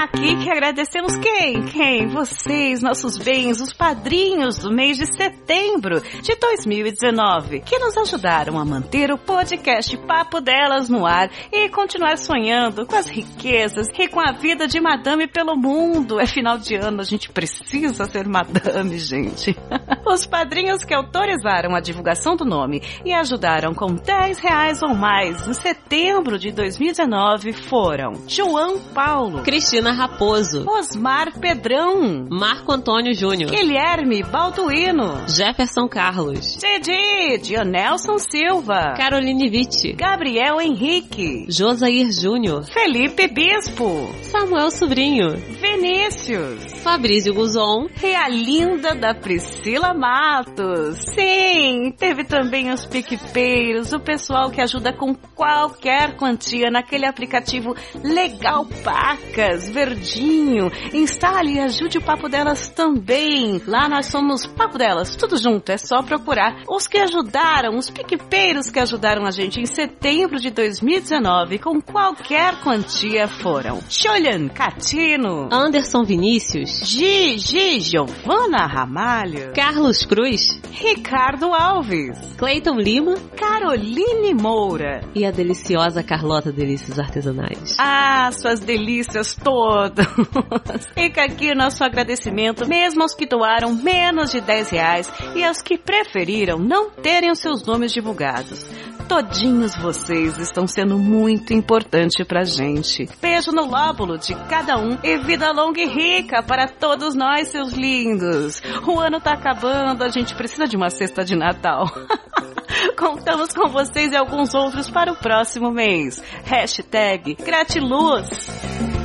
Aqui E agradecemos quem? Quem? Vocês, nossos bens, os padrinhos do mês de setembro de 2019, que nos ajudaram a manter o podcast Papo Delas no ar e continuar sonhando com as riquezas e com a vida de madame pelo mundo. É final de ano, a gente precisa ser madame, gente. *laughs* Os padrinhos que autorizaram a divulgação do nome e ajudaram com 10 reais ou mais em setembro de 2019 foram João Paulo, Cristina Raposo, Osmar Pedrão, Marco Antônio Júnior, Guilherme Balduino, Jefferson Carlos, Didi, Dionelson Silva, Caroline Vitti, Gabriel Henrique, Josair Júnior, Felipe Bispo, Samuel Sobrinho, Vinícius, Fabrício Guzon. E a linda da Priscila Matos. Sim, teve também os PicPeiros, o pessoal que ajuda com qualquer quantia naquele aplicativo legal Pacas, verdinho. Instale e ajude o Papo Delas também. Lá nós somos Papo Delas, tudo junto, é só procurar. Os que ajudaram, os PicPeiros que ajudaram a gente em setembro de 2019 com qualquer quantia foram Cholian Catino, Anderson Vinícius, Gigi Giovana Ramalho, Carlos Cruz, Ricardo Alves, Cleiton Lima, Caroline Moura e a deliciosa Carlota Delícias Artesanais. Ah, suas delícias todas! *laughs* Fica aqui o nosso agradecimento, mesmo aos que doaram menos de 10 reais e aos que preferiram não terem os seus nomes divulgados. Todinhos vocês estão sendo muito importante pra gente. Beijo no lóbulo de cada um e vida longa e rica para todos nós, seus lindos. O ano tá acabando, a gente precisa de uma cesta de Natal. *laughs* Contamos com vocês e alguns outros para o próximo mês. Hashtag Gratiluz.